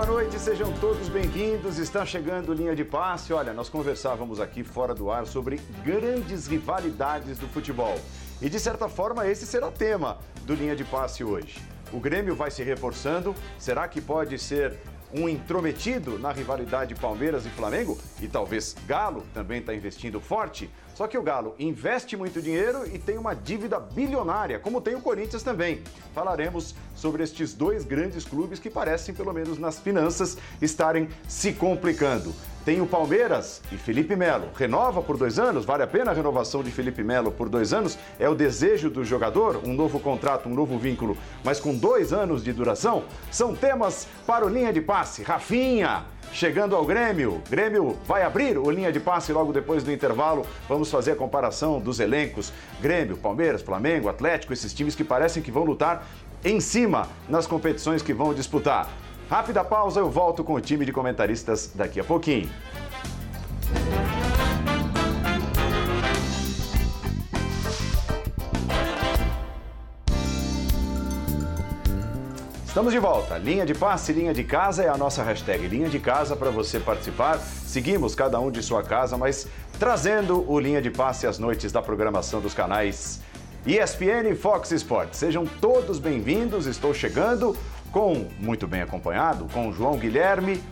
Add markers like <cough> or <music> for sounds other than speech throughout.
Boa noite, sejam todos bem-vindos. Está chegando linha de passe. Olha, nós conversávamos aqui fora do ar sobre grandes rivalidades do futebol. E de certa forma, esse será o tema do linha de passe hoje. O Grêmio vai se reforçando. Será que pode ser um intrometido na rivalidade Palmeiras e Flamengo? E talvez Galo também está investindo forte? Só que o Galo investe muito dinheiro e tem uma dívida bilionária, como tem o Corinthians também. Falaremos sobre estes dois grandes clubes que parecem, pelo menos nas finanças, estarem se complicando. Tem o Palmeiras e Felipe Melo. Renova por dois anos? Vale a pena a renovação de Felipe Melo por dois anos? É o desejo do jogador? Um novo contrato, um novo vínculo, mas com dois anos de duração? São temas para o Linha de Passe. Rafinha! chegando ao Grêmio. Grêmio vai abrir o linha de passe logo depois do intervalo. Vamos fazer a comparação dos elencos. Grêmio, Palmeiras, Flamengo, Atlético, esses times que parecem que vão lutar em cima nas competições que vão disputar. Rápida pausa, eu volto com o time de comentaristas daqui a pouquinho. Estamos de volta. Linha de passe, linha de casa é a nossa hashtag. Linha de casa para você participar. Seguimos cada um de sua casa, mas trazendo o linha de passe às noites da programação dos canais ESPN e Fox Sports. Sejam todos bem-vindos. Estou chegando com muito bem acompanhado com João Guilherme,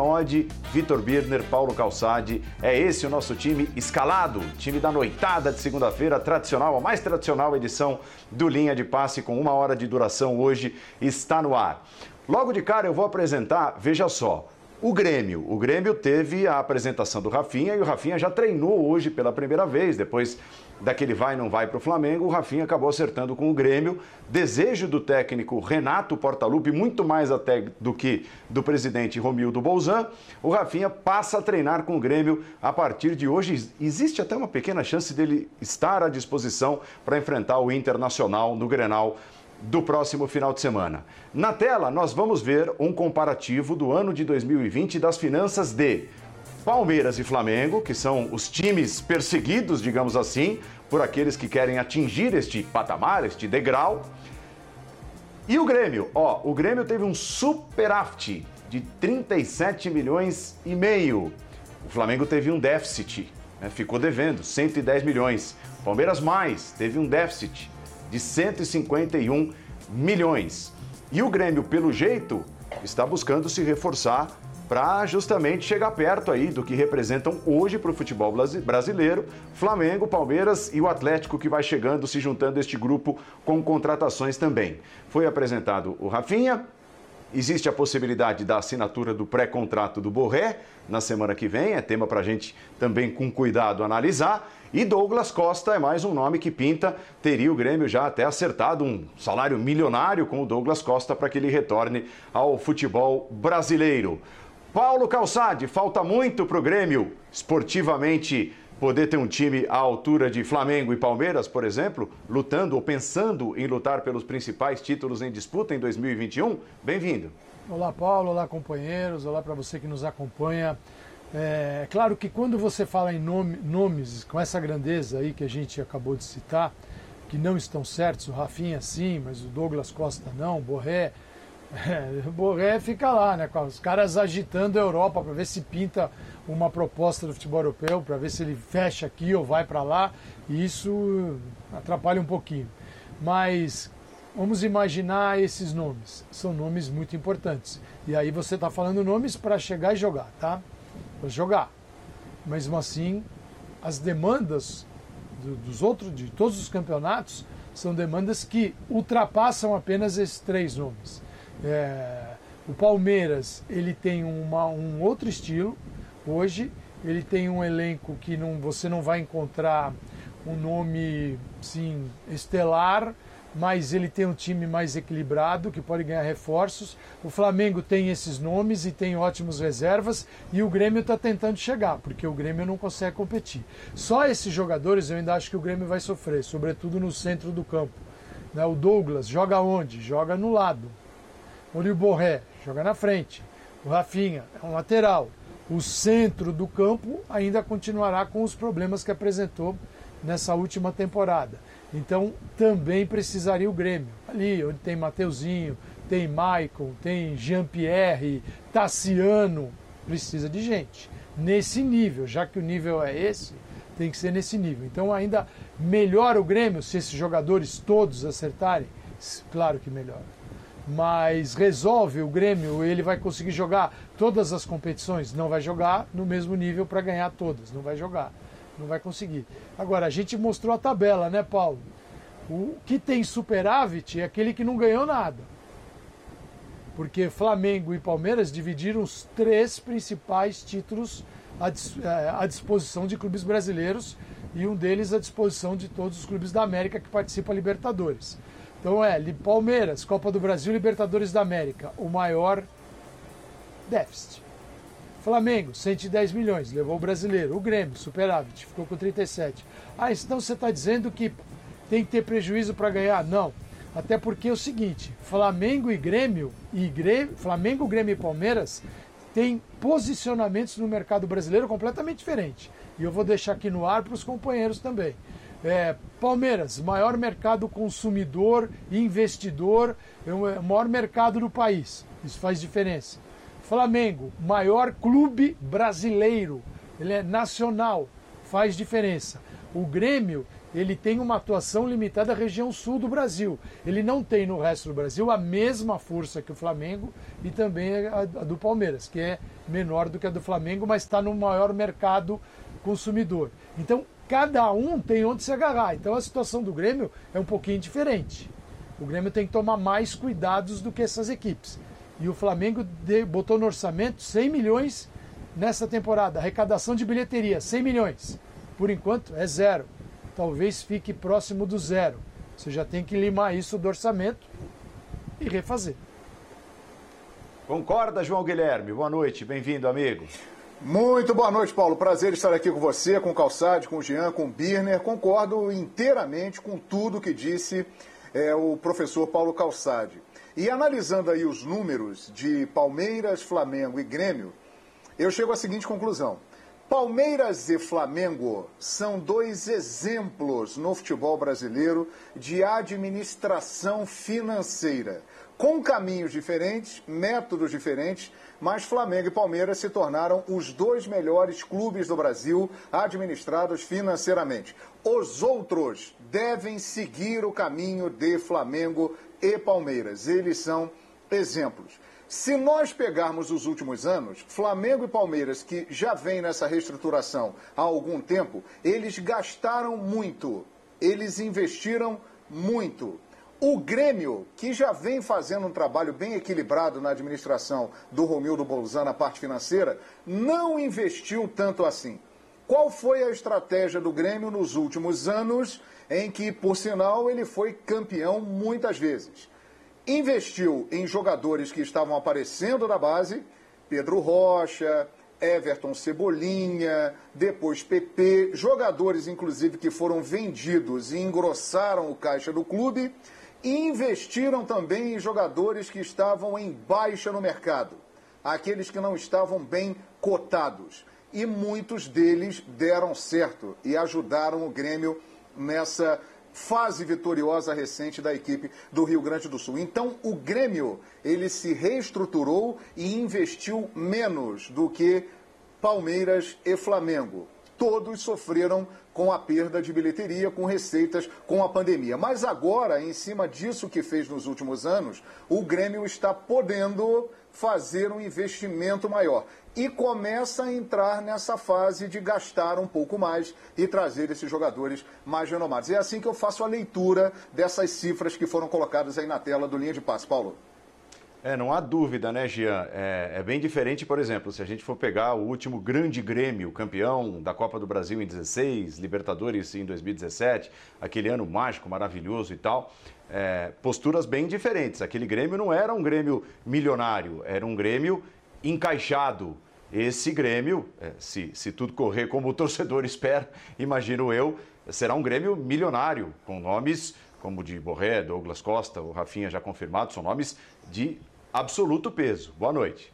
Oddi, Vitor Birner, Paulo Calçade. É esse o nosso time escalado, time da noitada de segunda-feira, tradicional, a mais tradicional edição do Linha de Passe, com uma hora de duração hoje, está no ar. Logo de cara eu vou apresentar, veja só, o Grêmio. O Grêmio teve a apresentação do Rafinha e o Rafinha já treinou hoje pela primeira vez, depois daquele vai não vai para o Flamengo, o Rafinha acabou acertando com o Grêmio. Desejo do técnico Renato Portaluppi, muito mais até do que do presidente Romildo Bolzan. O Rafinha passa a treinar com o Grêmio a partir de hoje. Existe até uma pequena chance dele estar à disposição para enfrentar o Internacional no Grenal do próximo final de semana. Na tela, nós vamos ver um comparativo do ano de 2020 das finanças de Palmeiras e Flamengo, que são os times perseguidos, digamos assim, por aqueles que querem atingir este patamar, este degrau. E o Grêmio? Ó, o Grêmio teve um superávit de 37 milhões e meio. O Flamengo teve um déficit, né, ficou devendo 110 milhões. Palmeiras mais, teve um déficit de 151 milhões. E o Grêmio, pelo jeito, está buscando se reforçar para justamente chegar perto aí do que representam hoje para o futebol brasileiro, Flamengo, Palmeiras e o Atlético que vai chegando, se juntando a este grupo com contratações também. Foi apresentado o Rafinha, Existe a possibilidade da assinatura do pré-contrato do Borré na semana que vem, é tema para a gente também com cuidado analisar. E Douglas Costa é mais um nome que pinta. Teria o Grêmio já até acertado um salário milionário com o Douglas Costa para que ele retorne ao futebol brasileiro. Paulo Calçade, falta muito para o Grêmio esportivamente poder ter um time à altura de Flamengo e Palmeiras, por exemplo, lutando ou pensando em lutar pelos principais títulos em disputa em 2021? Bem-vindo. Olá, Paulo. Olá, companheiros. Olá para você que nos acompanha. É claro que quando você fala em nome, nomes com essa grandeza aí que a gente acabou de citar, que não estão certos, o Rafinha sim, mas o Douglas Costa não, o Borré, é, o Borré fica lá, né, os caras agitando a Europa para ver se pinta uma proposta do futebol europeu, para ver se ele fecha aqui ou vai para lá, e isso atrapalha um pouquinho. Mas vamos imaginar esses nomes, são nomes muito importantes. E aí você está falando nomes para chegar e jogar, tá? para jogar. Mesmo assim, as demandas do, dos outros, de todos os campeonatos, são demandas que ultrapassam apenas esses três nomes. É, o Palmeiras ele tem uma, um outro estilo hoje, ele tem um elenco que não, você não vai encontrar um nome sim estelar mas ele tem um time mais equilibrado que pode ganhar reforços. O Flamengo tem esses nomes e tem ótimos reservas e o Grêmio está tentando chegar, porque o Grêmio não consegue competir. Só esses jogadores eu ainda acho que o Grêmio vai sofrer, sobretudo no centro do campo. Né? O Douglas joga onde? Joga no lado. O Borré joga na frente. O Rafinha é um lateral. O centro do campo ainda continuará com os problemas que apresentou nessa última temporada. Então também precisaria o Grêmio. Ali onde tem Mateuzinho, tem Michael, tem Jean-Pierre, Tassiano, precisa de gente. Nesse nível, já que o nível é esse, tem que ser nesse nível. Então ainda melhora o Grêmio se esses jogadores todos acertarem? Claro que melhora. Mas resolve o Grêmio, ele vai conseguir jogar todas as competições? Não vai jogar no mesmo nível para ganhar todas, não vai jogar, não vai conseguir. Agora, a gente mostrou a tabela, né, Paulo? O que tem superávit é aquele que não ganhou nada. Porque Flamengo e Palmeiras dividiram os três principais títulos é, à disposição de clubes brasileiros e um deles à disposição de todos os clubes da América que participam da Libertadores. Então é Palmeiras, Copa do Brasil, Libertadores da América, o maior déficit. Flamengo, 110 milhões, levou o brasileiro. O Grêmio, superávit, ficou com 37. Ah, então você está dizendo que tem que ter prejuízo para ganhar? Não. Até porque é o seguinte, Flamengo e Grêmio, e Grêmio, Flamengo, Grêmio e Palmeiras têm posicionamentos no mercado brasileiro completamente diferentes. E eu vou deixar aqui no ar para os companheiros também. É, Palmeiras, maior mercado consumidor e investidor, é o maior mercado do país. Isso faz diferença. Flamengo, maior clube brasileiro, ele é nacional, faz diferença. O Grêmio ele tem uma atuação limitada à região sul do Brasil. Ele não tem no resto do Brasil a mesma força que o Flamengo e também a, do Palmeiras, que é menor do que a do Flamengo, mas está no maior mercado consumidor. Então, cada um tem onde se agarrar. Então, a situação do Grêmio é um pouquinho diferente. O Grêmio tem que tomar mais cuidados do que essas equipes. E o Flamengo botou no orçamento 100 milhões nessa temporada. Arrecadação de bilheteria, 100 milhões. Por enquanto, é zero talvez fique próximo do zero. Você já tem que limar isso do orçamento e refazer. Concorda, João Guilherme? Boa noite, bem-vindo, amigo. Muito boa noite, Paulo. Prazer estar aqui com você, com o Calçade, com o Jean, com o Birner. Concordo inteiramente com tudo que disse é, o professor Paulo Calçade. E analisando aí os números de Palmeiras, Flamengo e Grêmio, eu chego à seguinte conclusão. Palmeiras e Flamengo são dois exemplos no futebol brasileiro de administração financeira, com caminhos diferentes, métodos diferentes, mas Flamengo e Palmeiras se tornaram os dois melhores clubes do Brasil administrados financeiramente. Os outros devem seguir o caminho de Flamengo e Palmeiras. Eles são exemplos. Se nós pegarmos os últimos anos, Flamengo e Palmeiras, que já vem nessa reestruturação há algum tempo, eles gastaram muito, eles investiram muito. O Grêmio, que já vem fazendo um trabalho bem equilibrado na administração do Romildo Bolzano, na parte financeira, não investiu tanto assim. Qual foi a estratégia do Grêmio nos últimos anos, em que, por sinal, ele foi campeão muitas vezes? investiu em jogadores que estavam aparecendo na base, Pedro Rocha, Everton Cebolinha, depois PP, jogadores inclusive que foram vendidos e engrossaram o caixa do clube, investiram também em jogadores que estavam em baixa no mercado, aqueles que não estavam bem cotados. E muitos deles deram certo e ajudaram o Grêmio nessa fase vitoriosa recente da equipe do Rio Grande do Sul. Então, o Grêmio, ele se reestruturou e investiu menos do que Palmeiras e Flamengo. Todos sofreram com a perda de bilheteria, com receitas, com a pandemia. Mas agora, em cima disso que fez nos últimos anos, o Grêmio está podendo fazer um investimento maior e começa a entrar nessa fase de gastar um pouco mais e trazer esses jogadores mais renomados. É assim que eu faço a leitura dessas cifras que foram colocadas aí na tela do linha de passe. Paulo. É, não há dúvida, né, Gian? É, é, bem diferente, por exemplo, se a gente for pegar o último grande Grêmio, campeão da Copa do Brasil em 16, Libertadores em 2017, aquele ano mágico, maravilhoso e tal. É, posturas bem diferentes. Aquele Grêmio não era um Grêmio milionário, era um Grêmio encaixado, esse Grêmio, é, se, se tudo correr como o torcedor <laughs> espera, imagino eu, será um Grêmio milionário, com nomes como de Borré, Douglas Costa, o Rafinha já confirmado, são nomes de absoluto peso. Boa noite.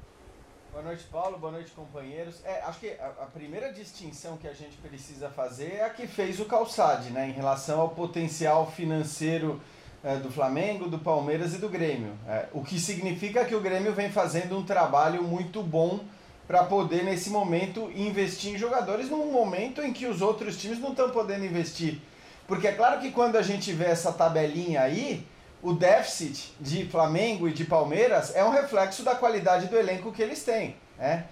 Boa noite, Paulo. Boa noite, companheiros. É, acho que a, primeira distinção que a gente precisa fazer é a que fez o Calçade, né, em relação ao potencial financeiro é, do Flamengo, do Palmeiras e do Grêmio. É, o que significa que o Grêmio vem fazendo um trabalho muito bom para poder, nesse momento, investir em jogadores num momento em que os outros times não estão podendo investir. Porque é claro que quando a gente vê essa tabelinha aí, o déficit de Flamengo e de Palmeiras é um reflexo da qualidade do elenco que eles têm. Né?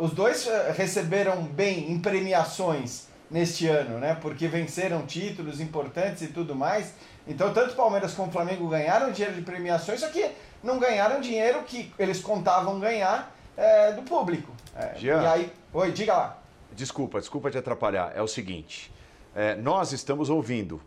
Os dois eh, receberam bem em premiações neste ano, né? porque venceram títulos importantes e tudo mais. Então, tanto Palmeiras como Flamengo ganharam dinheiro de premiações, só que não ganharam dinheiro que eles contavam ganhar é, do público. É, Jean, e aí, oi, diga lá. Desculpa, desculpa te atrapalhar. É o seguinte: é, nós estamos ouvindo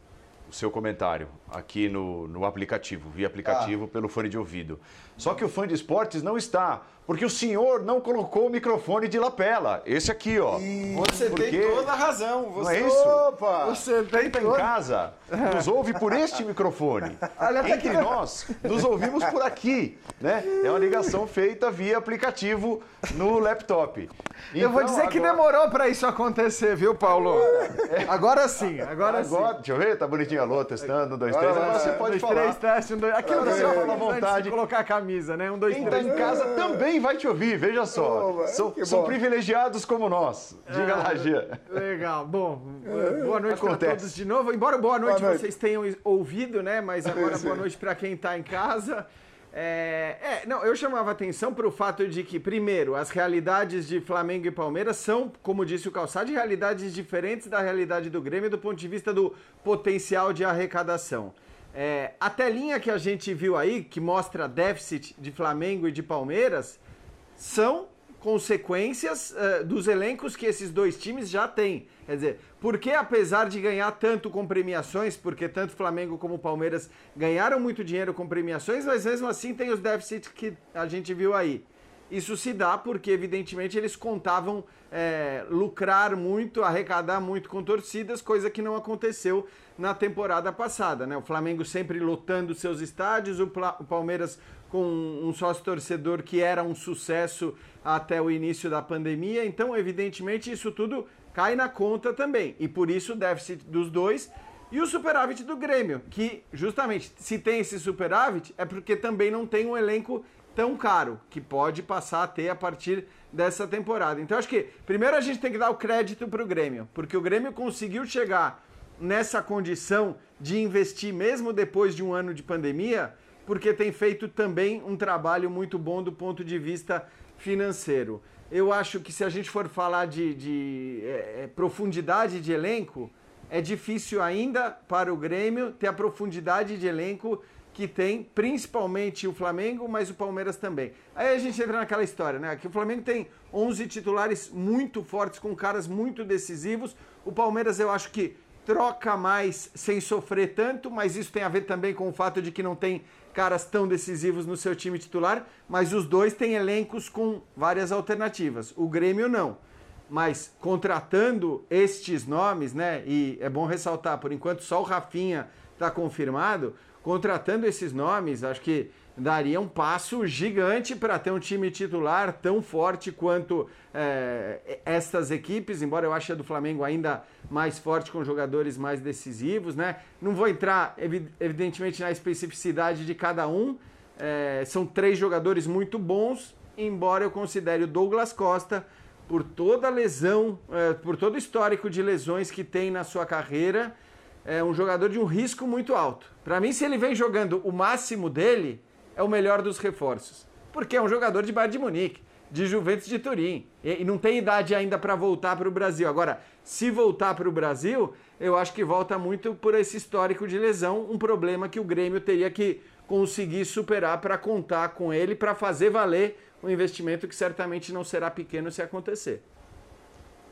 o seu comentário aqui no, no aplicativo, via aplicativo ah. pelo fone de ouvido. Só que o fã de esportes não está, porque o senhor não colocou o microfone de lapela. Esse aqui, ó. Você porque... tem toda a razão. Você... Não é isso? Opa! Você tem tá em casa, nos ouve por este microfone. <laughs> Entre nós, nos ouvimos por aqui, né? É uma ligação feita via aplicativo no laptop. Então, eu vou então, dizer agora... que demorou para isso acontecer, viu, Paulo? Agora sim, agora, agora sim. Deixa eu ver, tá bonitinho a Lô, testando, um, dois, três. Agora você pode dois, falar. Três, teste, um, dois. Aqui eu você fala à vontade. de colocar a camisa, né? Um, dois, Quem três. tá em casa também vai te ouvir, veja só. Oh, são, são privilegiados como nós. Diga é, lá, Gia. Legal. Bom, boa noite para todos de novo. Embora boa noite, boa noite. vocês tenham ouvido, né? Mas <laughs> agora boa noite para quem está em casa. É, é, não, eu chamava atenção para o fato de que, primeiro, as realidades de Flamengo e Palmeiras são, como disse o Calçado, realidades diferentes da realidade do Grêmio do ponto de vista do potencial de arrecadação. É, a telinha que a gente viu aí, que mostra déficit de Flamengo e de Palmeiras, são consequências uh, dos elencos que esses dois times já têm. Quer dizer, porque apesar de ganhar tanto com premiações, porque tanto Flamengo como Palmeiras ganharam muito dinheiro com premiações, mas mesmo assim tem os déficits que a gente viu aí. Isso se dá porque, evidentemente, eles contavam é, lucrar muito, arrecadar muito com torcidas, coisa que não aconteceu na temporada passada. Né? O Flamengo sempre lotando seus estádios, o, o Palmeiras com um sócio torcedor que era um sucesso até o início da pandemia. Então, evidentemente, isso tudo cai na conta também. E por isso o déficit dos dois e o superávit do Grêmio, que justamente se tem esse superávit é porque também não tem um elenco tão caro, que pode passar a ter a partir dessa temporada. Então acho que primeiro a gente tem que dar o crédito para o Grêmio, porque o Grêmio conseguiu chegar nessa condição de investir mesmo depois de um ano de pandemia, porque tem feito também um trabalho muito bom do ponto de vista financeiro eu acho que se a gente for falar de, de é, é, profundidade de elenco, é difícil ainda para o Grêmio ter a profundidade de elenco que tem, principalmente o Flamengo, mas o Palmeiras também. Aí a gente entra naquela história, né? Que o Flamengo tem 11 titulares muito fortes, com caras muito decisivos. O Palmeiras eu acho que troca mais sem sofrer tanto, mas isso tem a ver também com o fato de que não tem caras tão decisivos no seu time titular, mas os dois têm elencos com várias alternativas. O Grêmio não. Mas contratando estes nomes, né? E é bom ressaltar, por enquanto só o Rafinha está confirmado. Contratando esses nomes, acho que daria um passo gigante para ter um time titular tão forte quanto é, estas equipes, embora eu ache a do Flamengo ainda mais forte com jogadores mais decisivos, né? Não vou entrar, evidentemente, na especificidade de cada um. É, são três jogadores muito bons, embora eu considere o Douglas Costa, por toda lesão, é, por todo o histórico de lesões que tem na sua carreira, é um jogador de um risco muito alto. Para mim, se ele vem jogando o máximo dele, é o melhor dos reforços. Porque é um jogador de Bayern de Munique, de Juventus de Turim. E, não tem idade ainda para voltar para o Brasil. Agora, se voltar para o Brasil, eu acho que volta muito por esse histórico de lesão, um problema que o Grêmio teria que conseguir superar para contar com ele, para fazer valer um investimento que certamente não será pequeno se acontecer.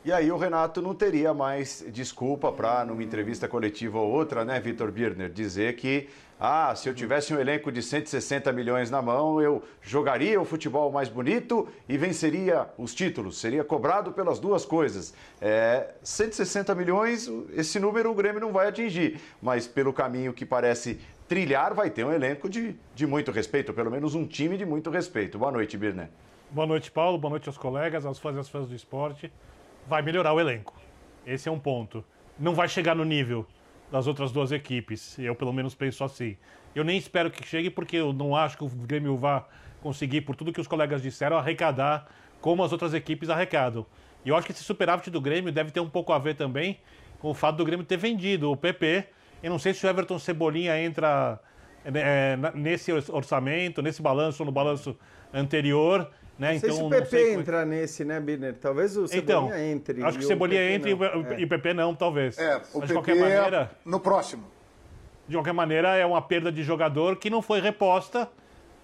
E aí o Renato não teria mais desculpa para, numa entrevista coletiva ou outra, né, Vitor Birner, dizer que ah, se eu tivesse um elenco de 160 milhões na mão, eu jogaria o futebol mais bonito e venceria os títulos. Seria cobrado pelas duas coisas. É, 160 milhões, esse número o Grêmio não vai atingir, mas pelo caminho que parece trilhar, vai ter um elenco de, de muito respeito, pelo menos um time de muito respeito. Boa noite, Birner. Boa noite, Paulo. Boa noite aos colegas, aos fãs e às fãs do esporte. Vai melhorar o elenco. Esse é um ponto. Não vai chegar no nível das outras duas equipes. Eu, pelo menos, penso assim. Eu nem espero que chegue, porque eu não acho que o Grêmio vá conseguir, por tudo que os colegas disseram, arrecadar como as outras equipes arrecadam. E eu acho que esse superávit do Grêmio deve ter um pouco a ver também com o fato do Grêmio ter vendido o PP. Eu não sei se o Everton Cebolinha entra é, nesse orçamento, nesse balanço no balanço anterior. Né? Não sei então, se o PP é entra nesse, né, Birner? Talvez o Cebolinha então, entre. Acho que o Cebolinha entre e o PP não, talvez. É, o Mas, PP de qualquer maneira, é no próximo. De qualquer maneira, é uma perda de jogador que não foi reposta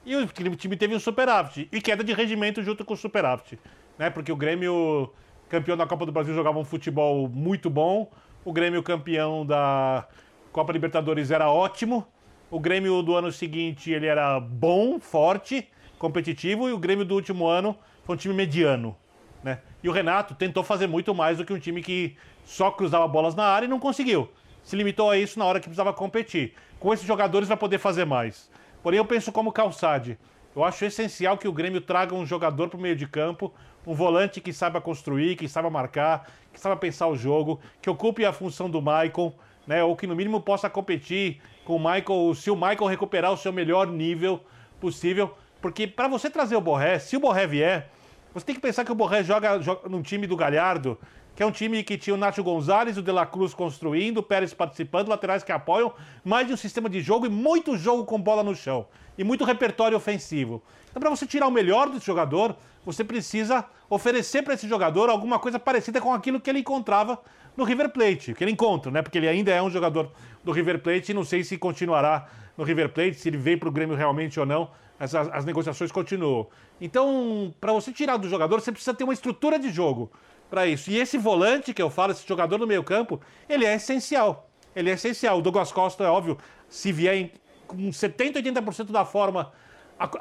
e o time teve um superávit. E queda de regimento junto com o superávit. Né? Porque o Grêmio, campeão da Copa do Brasil, jogava um futebol muito bom. O Grêmio, campeão da Copa Libertadores, era ótimo. O Grêmio do ano seguinte, ele era bom, forte competitivo e o Grêmio do último ano foi um time mediano. Né? E o Renato tentou fazer muito mais do que um time que só cruzava bolas na área e não conseguiu. Se limitou a isso na hora que precisava competir. Com esses jogadores vai poder fazer mais. Porém, eu penso como Calçade. Eu acho essencial que o Grêmio traga um jogador para o meio de campo, um volante que saiba construir, que saiba marcar, que saiba pensar o jogo, que ocupe a função do Michael, né? Ou que no mínimo possa competir com o Michael, se o Michael recuperar o seu melhor nível possível, porque para você trazer o Borré, se o Borré vier, você tem que pensar que o Borré joga, joga num time do Galhardo, que é um time que tinha o Nacho Gonzalez, o De La Cruz construindo, o Pérez participando, laterais que apoiam, mais de um sistema de jogo e muito jogo com bola no chão. E muito repertório ofensivo. Então, para você tirar o melhor desse jogador, você precisa oferecer para esse jogador alguma coisa parecida com aquilo que ele encontrava no River Plate, que ele encontra, né? Porque ele ainda é um jogador do River Plate e não sei se continuará no River Plate, se ele vem para o Grêmio realmente ou não as, as negociações continuam. Então, para você tirar do jogador, você precisa ter uma estrutura de jogo para isso. E esse volante que eu falo, esse jogador no meio campo, ele é essencial. Ele é essencial. O Douglas Costa, é óbvio, se vier em, com 70%, 80% da forma,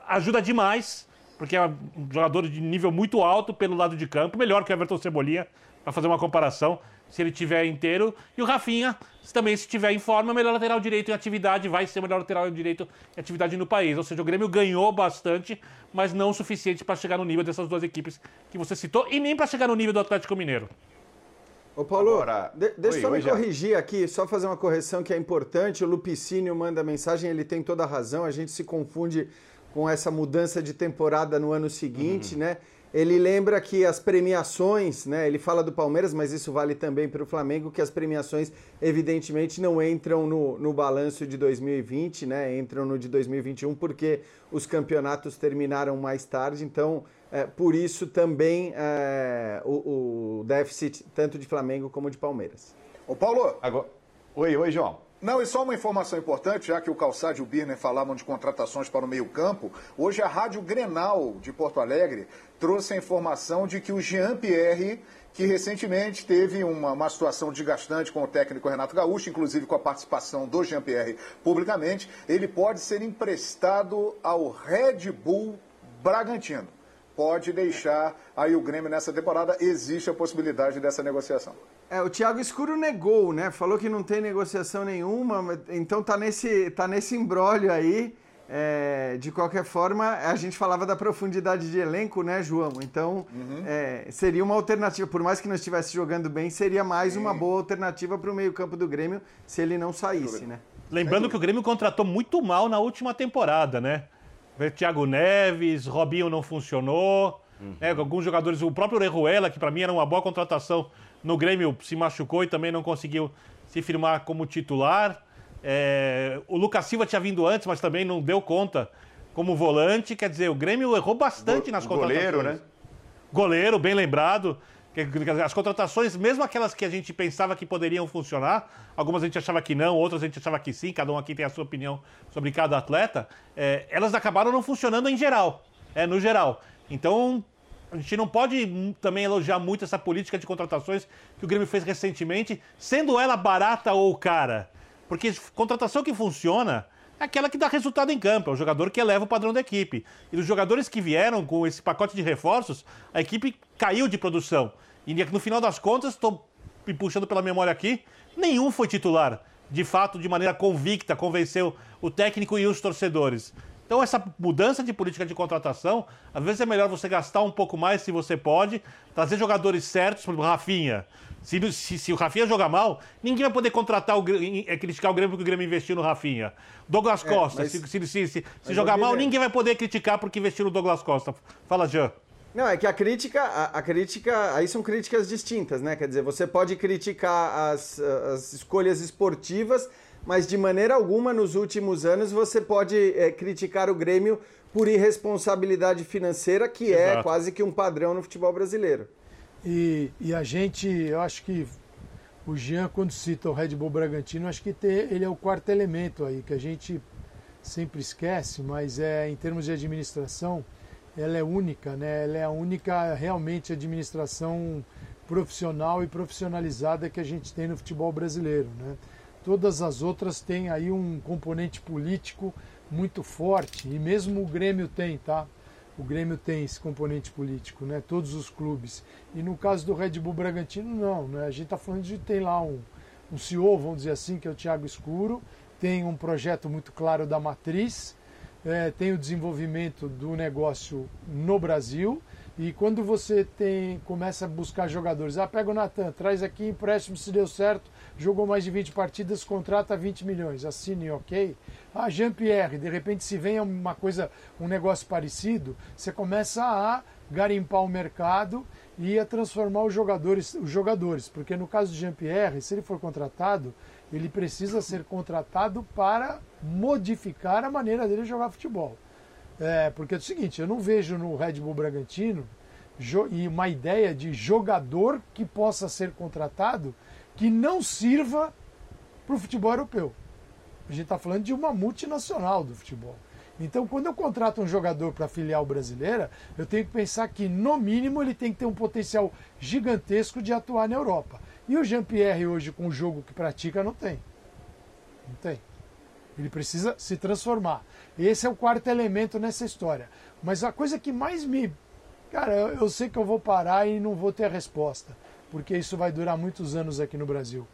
ajuda demais, porque é um jogador de nível muito alto pelo lado de campo, melhor que o Everton Cebolinha, para fazer uma comparação se ele tiver inteiro. E o Rafinha, também se tiver em forma, melhor lateral direito em atividade, vai ser melhor lateral direito em atividade no país. Ou seja, o Grêmio ganhou bastante, mas não o suficiente para chegar no nível dessas duas equipes que você citou e nem para chegar no nível do Atlético Mineiro. Ô Paulo, Agora... de, deixa eu só me corrigir aqui, só fazer uma correção que é importante. O Lupicínio manda mensagem, ele tem toda a razão, a gente se confunde com essa mudança de temporada no ano seguinte, uhum. né? Ele lembra que as premiações, né? Ele fala do Palmeiras, mas isso vale também para o Flamengo, que as premiações, evidentemente, não entram no, no balanço de 2020, né? Entram no de 2021, porque os campeonatos terminaram mais tarde. Então, é, por isso também é, o, o déficit tanto de Flamengo como de Palmeiras. Ô, Paulo. Agora... Oi, oi, João. Não, e só uma informação importante, já que o Calçado e o Birner falavam de contratações para o meio-campo, hoje a Rádio Grenal de Porto Alegre trouxe a informação de que o Jean Pierre, que recentemente teve uma, uma situação desgastante com o técnico Renato Gaúcho, inclusive com a participação do Jean Pierre publicamente, ele pode ser emprestado ao Red Bull Bragantino. Pode deixar aí o Grêmio nessa temporada, existe a possibilidade dessa negociação. É, o Thiago Escuro negou, né? Falou que não tem negociação nenhuma, então tá nesse, tá nesse embrólio aí. É, de qualquer forma, a gente falava da profundidade de elenco, né, João? Então, uhum. é, seria uma alternativa. Por mais que não estivesse jogando bem, seria mais uma boa alternativa para o meio-campo do Grêmio se ele não saísse, né? Lembrando que o Grêmio contratou muito mal na última temporada, né? Thiago Neves, Robinho não funcionou. Uhum. Né, alguns jogadores, o próprio Orejuela, que para mim era uma boa contratação, no Grêmio se machucou e também não conseguiu se firmar como titular. É, o Lucas Silva tinha vindo antes, mas também não deu conta como volante. Quer dizer, o Grêmio errou bastante Go nas contratações. Goleiro, né? Goleiro, bem lembrado. As contratações, mesmo aquelas que a gente pensava que poderiam funcionar, algumas a gente achava que não, outras a gente achava que sim, cada um aqui tem a sua opinião sobre cada atleta, é, elas acabaram não funcionando em geral, é, no geral. Então, a gente não pode também elogiar muito essa política de contratações que o Grêmio fez recentemente, sendo ela barata ou cara. Porque contratação que funciona é aquela que dá resultado em campo, é o jogador que eleva o padrão da equipe. E dos jogadores que vieram com esse pacote de reforços, a equipe caiu de produção. E no final das contas, estou me puxando pela memória aqui, nenhum foi titular. De fato, de maneira convicta, convenceu o técnico e os torcedores. Então, essa mudança de política de contratação, às vezes é melhor você gastar um pouco mais se você pode, trazer jogadores certos, por exemplo, Rafinha. Se, se, se, o Rafinha jogar mal, ninguém vai poder contratar o é, criticar o Grêmio porque o Grêmio investiu no Rafinha. Douglas é, Costa, mas, se, se, se, jogar mal, ninguém vai poder criticar porque investiu no Douglas Costa. Fala, Jean. Não, é que a crítica, a, a, crítica, aí são críticas distintas, né? Quer dizer, você pode criticar as, as escolhas esportivas, mas de maneira alguma nos últimos anos você pode é, criticar o Grêmio por irresponsabilidade financeira, que é Exato. é quase que um padrão no futebol brasileiro. E, e a gente, eu acho que o Jean, quando cita o Red Bull Bragantino, acho que ter, ele é o quarto elemento aí, que a gente sempre esquece, mas é em termos de administração ela é única, né? Ela é a única realmente administração profissional e profissionalizada que a gente tem no futebol brasileiro, né? Todas as outras têm aí um componente político muito forte e mesmo o Grêmio tem, tá? O Grêmio tem esse componente político, né? Todos os clubes. E no caso do Red Bull Bragantino, não, né? A gente está falando de tem lá um, um CEO, vamos dizer assim, que é o Thiago Escuro, tem um projeto muito claro da matriz, é, tem o desenvolvimento do negócio no Brasil e quando você tem começa a buscar jogadores, ah, pega o Natan, traz aqui empréstimo se deu certo, jogou mais de 20 partidas, contrata 20 milhões, assine ok. Ah, Jean-Pierre, de repente se vem uma coisa, um negócio parecido, você começa a garimpar o mercado e a transformar os jogadores, os jogadores, porque no caso de Jean-Pierre, se ele for contratado, ele precisa ser contratado para modificar a maneira dele jogar futebol. É, porque é o seguinte, eu não vejo no Red Bull Bragantino e uma ideia de jogador que possa ser contratado que não sirva para o futebol europeu. A gente está falando de uma multinacional do futebol. Então, quando eu contrato um jogador para a filial brasileira, eu tenho que pensar que, no mínimo, ele tem que ter um potencial gigantesco de atuar na Europa. E o Jean-Pierre hoje, com o jogo que pratica, não tem. Não tem. Ele precisa se transformar. Esse é o quarto elemento nessa história. Mas a coisa que mais me. Cara, eu, sei que eu vou parar e não vou ter a resposta, porque isso vai durar muitos anos aqui no Brasil.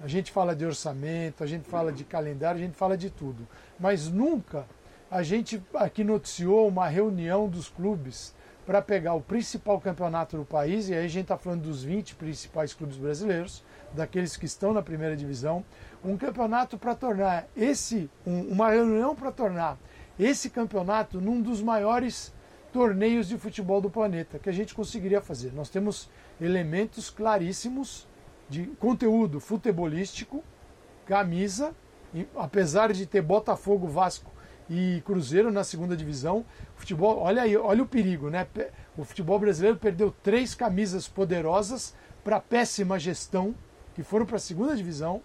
A gente fala de orçamento, a gente fala de calendário, a gente fala de tudo. Mas nunca a gente aqui noticiou uma reunião dos clubes para pegar o principal campeonato do país, e aí a gente está falando dos 20 principais clubes brasileiros, daqueles que estão na primeira divisão, um campeonato para tornar esse, um, uma reunião para tornar esse campeonato num dos maiores torneios de futebol do planeta que a gente conseguiria fazer. Nós temos elementos claríssimos de conteúdo futebolístico, camisa, apesar de ter Botafogo, Vasco e Cruzeiro na segunda divisão. Futebol, olha aí, olha o perigo, né? O futebol brasileiro perdeu três camisas poderosas para péssima gestão, que foram para a segunda divisão.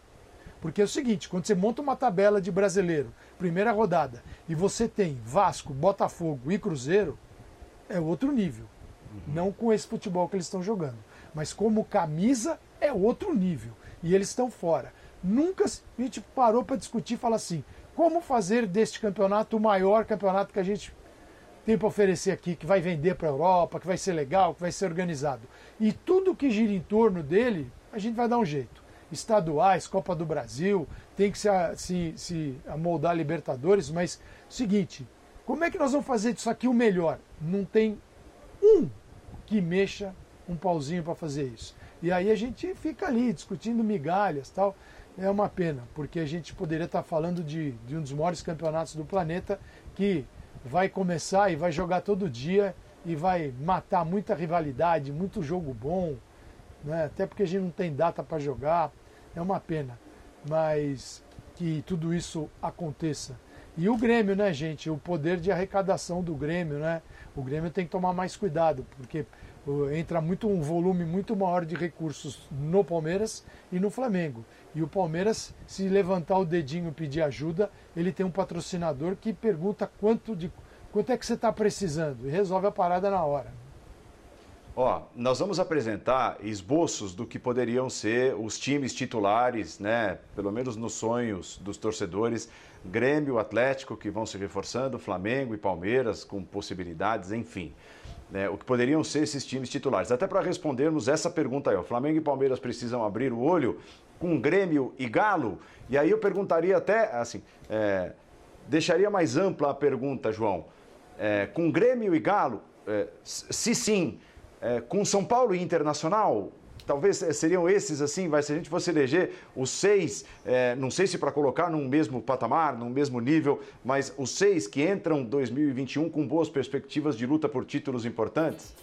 Porque é o seguinte, quando você monta uma tabela de brasileiro, primeira rodada, e você tem Vasco, Botafogo e Cruzeiro, é outro nível. Uhum. Não com esse futebol que eles estão jogando. Mas como camisa, é outro nível. E eles estão fora. Nunca a gente parou para discutir e falar assim: como fazer deste campeonato o maior campeonato que a gente tem para oferecer aqui, que vai vender para a Europa, que vai ser legal, que vai ser organizado. E tudo que gira em torno dele, a gente vai dar um jeito. Estaduais, Copa do Brasil, tem que se, se, se amoldar Libertadores, mas seguinte, como é que nós vamos fazer disso aqui o melhor? Não tem um que mexa um pauzinho para fazer isso. E aí a gente fica ali discutindo migalhas tal é uma pena, porque a gente poderia estar falando de, de um dos maiores campeonatos do planeta que vai começar e vai jogar todo dia e vai matar muita rivalidade, muito jogo bom, né? até porque a gente não tem data para jogar, é uma pena, mas que tudo isso aconteça. E o Grêmio, né, gente? O poder de arrecadação do Grêmio, né? O Grêmio tem que tomar mais cuidado, porque entra muito um volume muito maior de recursos no Palmeiras e no Flamengo. E o Palmeiras, se levantar o dedinho e pedir ajuda, ele tem um patrocinador que pergunta quanto, de, quanto é que você está precisando e resolve a parada na hora. Ó, nós vamos apresentar esboços do que poderiam ser os times titulares, né? Pelo menos nos sonhos dos torcedores. Grêmio, Atlético, que vão se reforçando, Flamengo e Palmeiras, com possibilidades, enfim né, o que poderiam ser esses times titulares. Até para respondermos essa pergunta aí, ó, Flamengo e Palmeiras precisam abrir o olho com Grêmio e Galo? E aí eu perguntaria até, assim, é, deixaria mais ampla a pergunta, João. É, com Grêmio e Galo, é, se sim, é, com São Paulo e Internacional, talvez seriam esses assim, vai, se a gente fosse eleger os seis, é, não sei se para colocar num mesmo patamar, num mesmo nível, mas os seis que entram 2021 com boas perspectivas de luta por títulos importantes?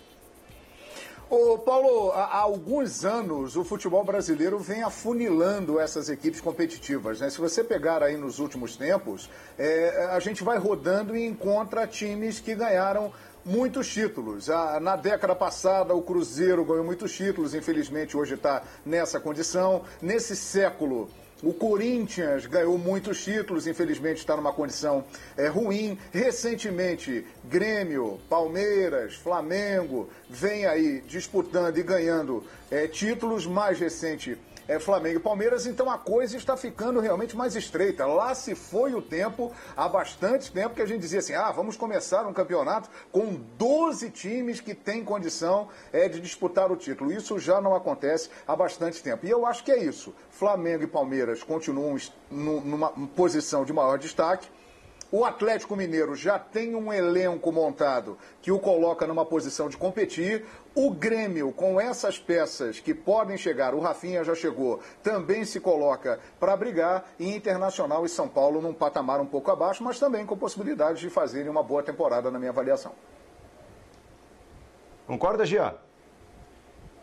Ô, Paulo, há alguns anos o futebol brasileiro vem afunilando essas equipes competitivas. Né? Se você pegar aí nos últimos tempos, é, a gente vai rodando e encontra times que ganharam muitos títulos. Na década passada, o Cruzeiro ganhou muitos títulos, infelizmente hoje está nessa condição. Nesse século, o Corinthians ganhou muitos títulos, infelizmente está numa condição é, ruim. Recentemente, Grêmio, Palmeiras, Flamengo vem aí disputando e ganhando é, títulos. Mais recente, é, Flamengo e Palmeiras, então a coisa está ficando realmente mais estreita. Lá se foi o tempo, há bastante tempo, que a gente dizia assim: ah, vamos começar um campeonato com 12 times que têm condição é, de disputar o título. Isso já não acontece há bastante tempo. E eu acho que é isso. Flamengo e Palmeiras continuam numa posição de maior destaque. O Atlético Mineiro já tem um elenco montado que o coloca numa posição de competir. O Grêmio, com essas peças que podem chegar, o Rafinha já chegou, também se coloca para brigar. E Internacional e São Paulo num patamar um pouco abaixo, mas também com possibilidade de fazerem uma boa temporada na minha avaliação. Concorda, Gia?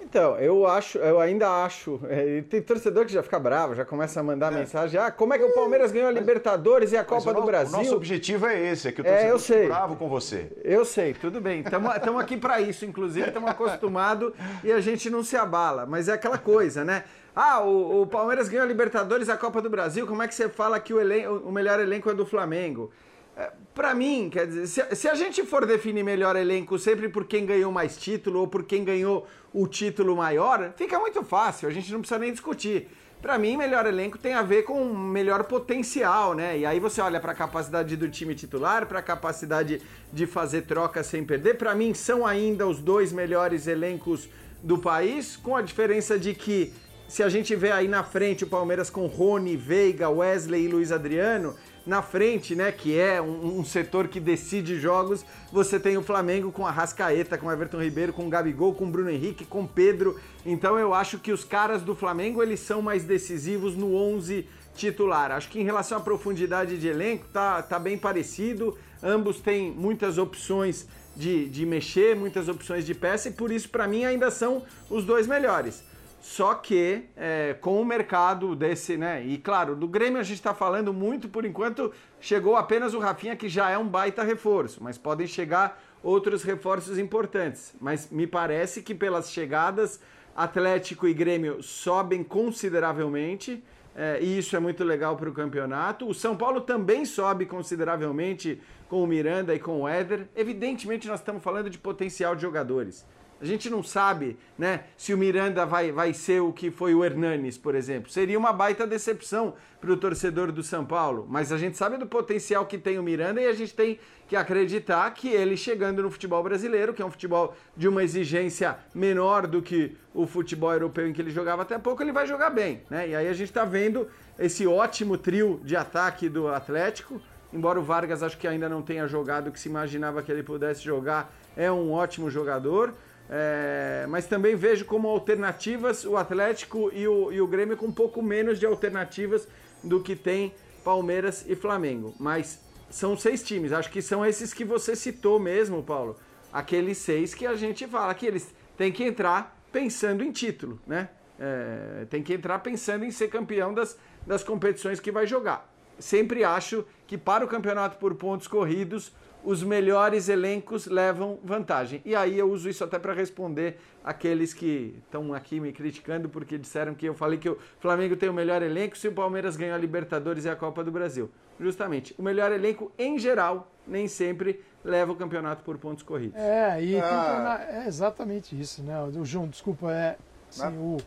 Então, eu acho, eu ainda acho. É, tem torcedor que já fica bravo, já começa a mandar é. mensagem. Ah, como é que o Palmeiras ganhou a Libertadores e a Copa do Brasil? O nosso objetivo é esse, é que o torcedor é, eu sei. bravo com você. Eu sei, tudo bem. Estamos aqui para isso, inclusive, estamos acostumados e a gente não se abala. Mas é aquela coisa, né? Ah, o, o Palmeiras ganhou a Libertadores e a Copa do Brasil. Como é que você fala que o, elen o melhor elenco é do Flamengo? É, para mim, quer dizer, se, se, a gente for definir melhor elenco sempre por quem ganhou mais título ou por quem ganhou o título maior, fica muito fácil, a gente não precisa nem discutir. Para mim, melhor elenco tem a ver com melhor potencial, né? E aí você olha para a capacidade do time titular, para a capacidade de fazer troca sem perder. Para mim, são ainda os dois melhores elencos do país, com a diferença de que se a gente vê aí na frente o Palmeiras com Rony, Veiga, Wesley e Luiz Adriano, na frente, né, que é um, um, setor que decide jogos, você tem o Flamengo com a Rascaeta, com Everton Ribeiro, com o Gabigol, com o Bruno Henrique, com Pedro. Então eu acho que os caras do Flamengo, eles são mais decisivos no 11 titular. Acho que em relação à profundidade de elenco, tá, tá bem parecido. Ambos têm muitas opções de, de mexer, muitas opções de peça, e por isso, para mim, ainda são os dois melhores. Só que é, com o mercado desse, né? E claro, do Grêmio a gente está falando muito, por enquanto chegou apenas o Rafinha, que já é um baita reforço, mas podem chegar outros reforços importantes. Mas me parece que pelas chegadas, Atlético e Grêmio sobem consideravelmente. É, e isso é muito legal para o campeonato. O São Paulo também sobe consideravelmente com o Miranda e com o Éder. Evidentemente, nós estamos falando de potencial de jogadores. A gente não sabe, né, se o Miranda vai, vai ser o que foi o Hernanes, por exemplo. Seria uma baita decepção para o torcedor do São Paulo, mas a gente sabe do potencial que tem o Miranda e a gente tem que acreditar que ele chegando no futebol brasileiro, que é um futebol de uma exigência menor do que o futebol europeu em que ele jogava até pouco, ele vai jogar bem, né? E aí a gente está vendo esse ótimo trio de ataque do Atlético, embora o Vargas acho que ainda não tenha jogado o que se imaginava que ele pudesse jogar, é um ótimo jogador. É, mas também vejo como alternativas o Atlético e o, e o Grêmio com um pouco menos de alternativas do que tem Palmeiras e Flamengo. Mas são seis times, acho que são esses que você citou mesmo, Paulo. Aqueles seis que a gente fala que eles têm que entrar pensando em título, né? É, tem que entrar pensando em ser campeão das, das competições que vai jogar. Sempre acho que para o campeonato por pontos corridos, os melhores elencos levam vantagem. E aí eu uso isso até para responder aqueles que estão aqui me criticando porque disseram que eu falei que o Flamengo tem o melhor elenco se o Palmeiras ganhou a Libertadores e a Copa do Brasil. Justamente, o melhor elenco em geral nem sempre leva o campeonato por pontos corridos. É, e ah. é exatamente isso, né? O João, desculpa, é assim, o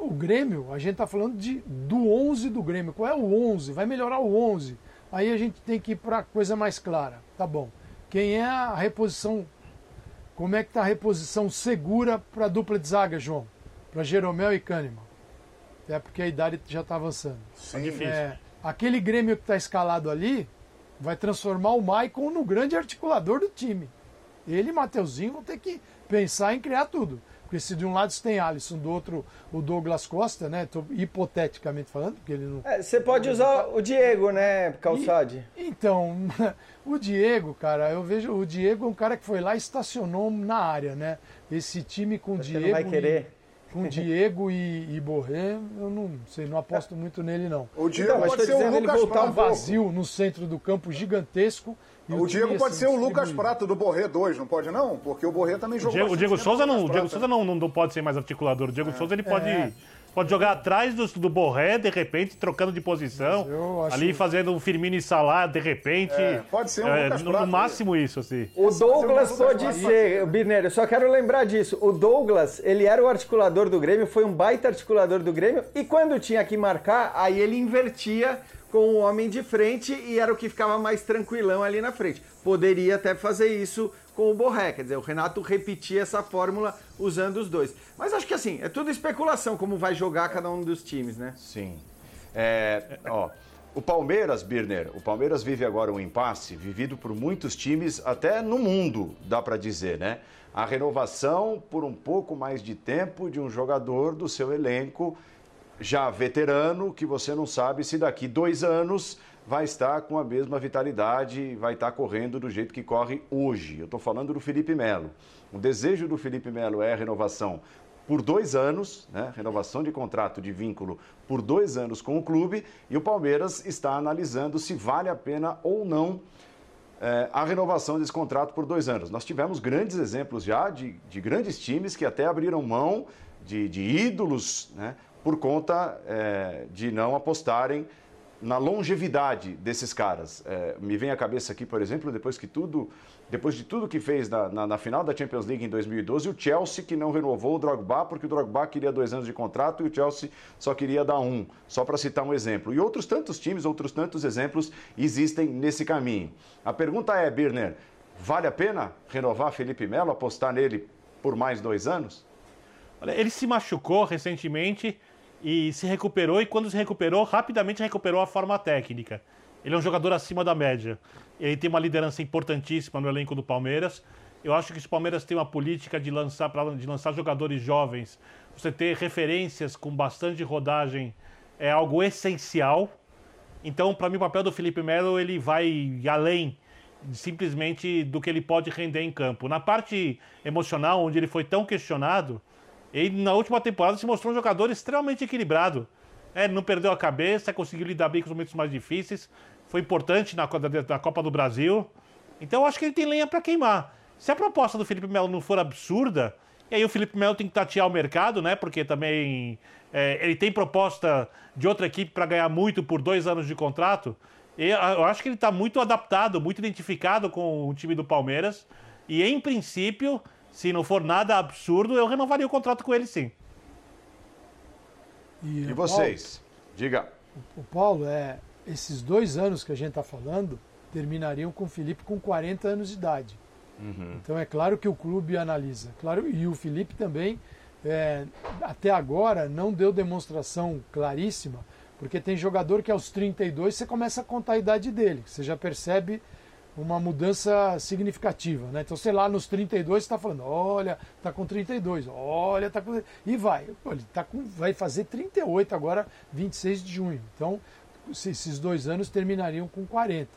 o Grêmio, a gente está falando de, do 11 do Grêmio. Qual é o 11? Vai melhorar o 11. Aí a gente tem que ir para coisa mais clara. Tá bom. Quem é a reposição? Como é que está a reposição segura para a dupla de zaga, João? Para Jeromel e Kahneman. É porque a idade já está avançando. Sim, difícil. É, aquele Grêmio que está escalado ali vai transformar o Maicon no grande articulador do time. Ele e Mateuzinho vão ter que pensar em criar tudo. Porque se de um lado você tem Alisson, do outro o Douglas Costa, né? Tô hipoteticamente falando, porque ele não. É, você pode usar o Diego, né, Calçade? E, então, <laughs> o Diego, cara, eu vejo. O Diego é um cara que foi lá e estacionou na área, né? Esse time com o Diego. Não vai querer. E, com <laughs> Diego e, e Borré, eu não sei, não aposto muito nele, não. O Diego então, pode ser o Lucas voltar um vazio no centro do campo gigantesco o, Diego pode ser o Lucas Prato do Borré 2, não pode não? Porque o Borré também jogou. O Diego, o Diego Souza, não, Diego Souza não, não pode ser mais articulador. O Diego é. Souza ele pode, é. pode jogar atrás do, do Borré, de repente, trocando de posição. Ali fazendo um Firmino e Salah, de repente. É, pode ser um é, Lucas Prato. No máximo isso, assim. O Douglas pode ser, Birner, eu só quero lembrar disso. O Douglas, ele era o articulador do Grêmio, foi um baita articulador do Grêmio. E quando tinha que marcar, aí ele invertia com o homem de frente e era o que ficava mais tranquilão ali na frente. Poderia até fazer isso com o Borré, quer dizer, o Renato repetia essa fórmula usando os dois. Mas acho que assim, é tudo especulação como vai jogar cada um dos times, né? Sim. É, ó, o Palmeiras, Birner, o Palmeiras vive agora um impasse vivido por muitos times, até no mundo, dá para dizer, né? A renovação por um pouco mais de tempo de um jogador do seu elenco já veterano, que você não sabe se daqui dois anos vai estar com a mesma vitalidade, vai estar correndo do jeito que corre hoje. Eu estou falando do Felipe Melo. O desejo do Felipe Melo é a renovação por dois anos, né? renovação de contrato de vínculo por dois anos com o clube, e o Palmeiras está analisando se vale a pena ou não é, a renovação desse contrato por dois anos. Nós tivemos grandes exemplos já de, de grandes times que até abriram mão de, de ídolos, né? Por conta é, de não apostarem na longevidade desses caras. É, me vem à cabeça aqui, por exemplo, depois que tudo, depois de tudo que fez na, na, na, final da Champions League em 2012, o Chelsea que não renovou o Drogba porque o Drogba queria dois anos de contrato e o Chelsea só queria dar um, só para citar um exemplo. E outros tantos times, outros tantos exemplos existem nesse caminho. A pergunta é, Birner, vale a pena renovar Felipe Melo, apostar nele por mais dois anos? Ele se machucou recentemente e se recuperou, e quando se recuperou, rapidamente recuperou a forma técnica. Ele é um jogador acima da média. Ele tem uma liderança importantíssima no elenco do Palmeiras. Eu acho que se o Palmeiras tem uma política de lançar, de lançar jogadores jovens, você ter referências com bastante rodagem é algo essencial. Então, para mim, o papel do Felipe Melo ele vai além simplesmente do que ele pode render em campo. Na parte emocional, onde ele foi tão questionado, ele, na última temporada, se mostrou um jogador extremamente equilibrado. É, não perdeu a cabeça, conseguiu lidar bem com os momentos mais difíceis. Foi importante na, na Copa do Brasil. Então, eu acho que ele tem lenha para queimar. Se a proposta do Felipe Melo não for absurda, e aí o Felipe Melo tem que tatear o mercado, né? Porque também é, ele tem proposta de outra equipe para ganhar muito por dois anos de contrato. E eu acho que ele está muito adaptado, muito identificado com o time do Palmeiras. E em princípio, se não for nada absurdo, eu renovaria o contrato com ele sim. E, e vocês? Paulo, Diga. O, Paulo, é, esses dois anos que a gente está falando terminariam com o Felipe com 40 anos de idade. Uhum. Então é claro que o clube analisa. Claro, e o Felipe também, é, até agora, não deu demonstração claríssima, porque tem jogador que aos 32 você começa a contar a idade dele, você já percebe uma mudança significativa, né? Então, sei lá, nos 32 está falando, olha, tá com 32, olha, tá com e vai, ele tá com vai fazer 38 agora, 26 de junho. Então, esses dois anos terminariam com 40.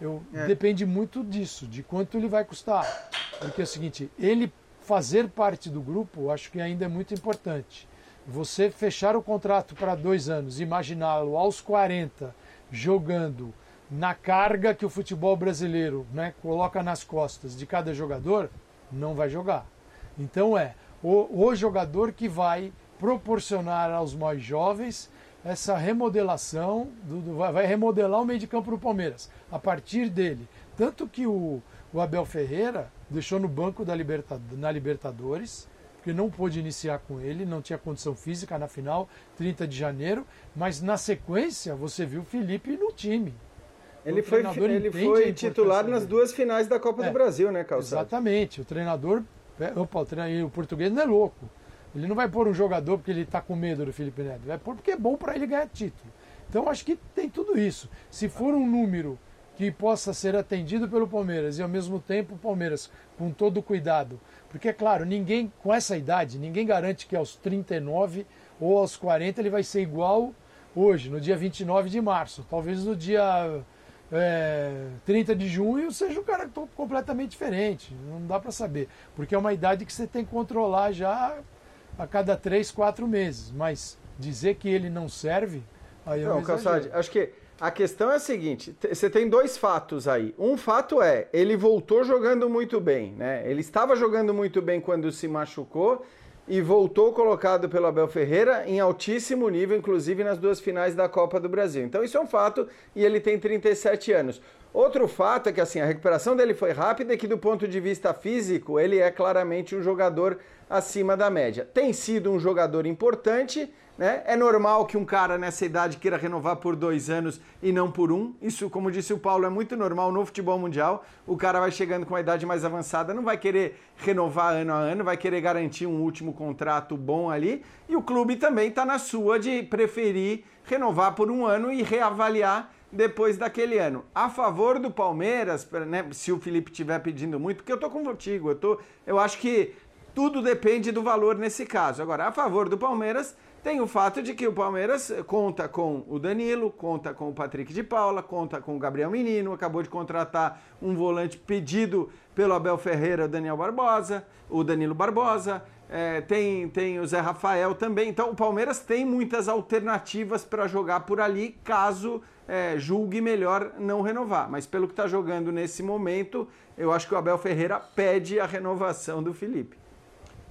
Eu é. depende muito disso, de quanto ele vai custar. Porque é o seguinte, ele fazer parte do grupo, acho que ainda é muito importante. Você fechar o contrato para dois anos, imaginá-lo aos 40 jogando na carga que o futebol brasileiro né, coloca nas costas de cada jogador, não vai jogar. Então é o, o jogador que vai proporcionar aos mais jovens essa remodelação, do, do, vai remodelar o meio de campo do Palmeiras, a partir dele. Tanto que o, o Abel Ferreira deixou no banco da Libertad na Libertadores, porque não pôde iniciar com ele, não tinha condição física na final, 30 de janeiro, mas na sequência você viu o Felipe no time. Ele foi, ele foi titular nas duas finais da Copa é, do Brasil, né, Calçado? Exatamente. O treinador. É, opa, o, treinador, o português não é louco. Ele não vai pôr um jogador porque ele está com medo do Felipe Neto. Vai pôr porque é bom para ele ganhar título. Então acho que tem tudo isso. Se for um número que possa ser atendido pelo Palmeiras e ao mesmo tempo o Palmeiras com todo cuidado. Porque, é claro, ninguém com essa idade, ninguém garante que aos 39 ou aos 40 ele vai ser igual hoje, no dia 29 de março. Talvez no dia é, 30 de junho seja um cara completamente diferente. Não dá para saber. Porque é uma idade que você tem que controlar já a cada 3, 4 meses. Mas dizer que ele não serve, aí é Não, Calçade, acho que a questão é a seguinte: você tem dois fatos aí. Um fato é, ele voltou jogando muito bem, né? Ele estava jogando muito bem quando se machucou e voltou colocado pelo Abel Ferreira em altíssimo nível, inclusive nas duas finais da Copa do Brasil. Então isso é um fato e ele tem 37 anos. Outro fato é que assim, a recuperação dele foi rápida e que do ponto de vista físico, ele é claramente um jogador acima da média. Tem sido um jogador importante, né? É normal que um cara nessa idade queira renovar por dois anos e não por um. Isso, como disse o Paulo, é muito normal no futebol mundial. O cara vai chegando com uma idade mais avançada, não vai querer renovar ano a ano, vai querer garantir um último contrato bom ali. E o clube também está na sua de preferir renovar por um ano e reavaliar depois daquele ano. A favor do Palmeiras, né, se o Felipe estiver pedindo muito, porque eu tô contigo, eu, tô, eu acho que tudo depende do valor nesse caso. Agora, a favor do Palmeiras, tem o fato de que o Palmeiras conta com o Danilo, conta com o Patrick de Paula, conta com o Gabriel Menino, acabou de contratar um volante pedido pelo Abel Ferreira, o Daniel Barbosa, o Danilo Barbosa, é, tem, tem o Zé Rafael também. Então o Palmeiras tem muitas alternativas para jogar por ali, caso é, julgue melhor não renovar. Mas pelo que está jogando nesse momento, eu acho que o Abel Ferreira pede a renovação do Felipe.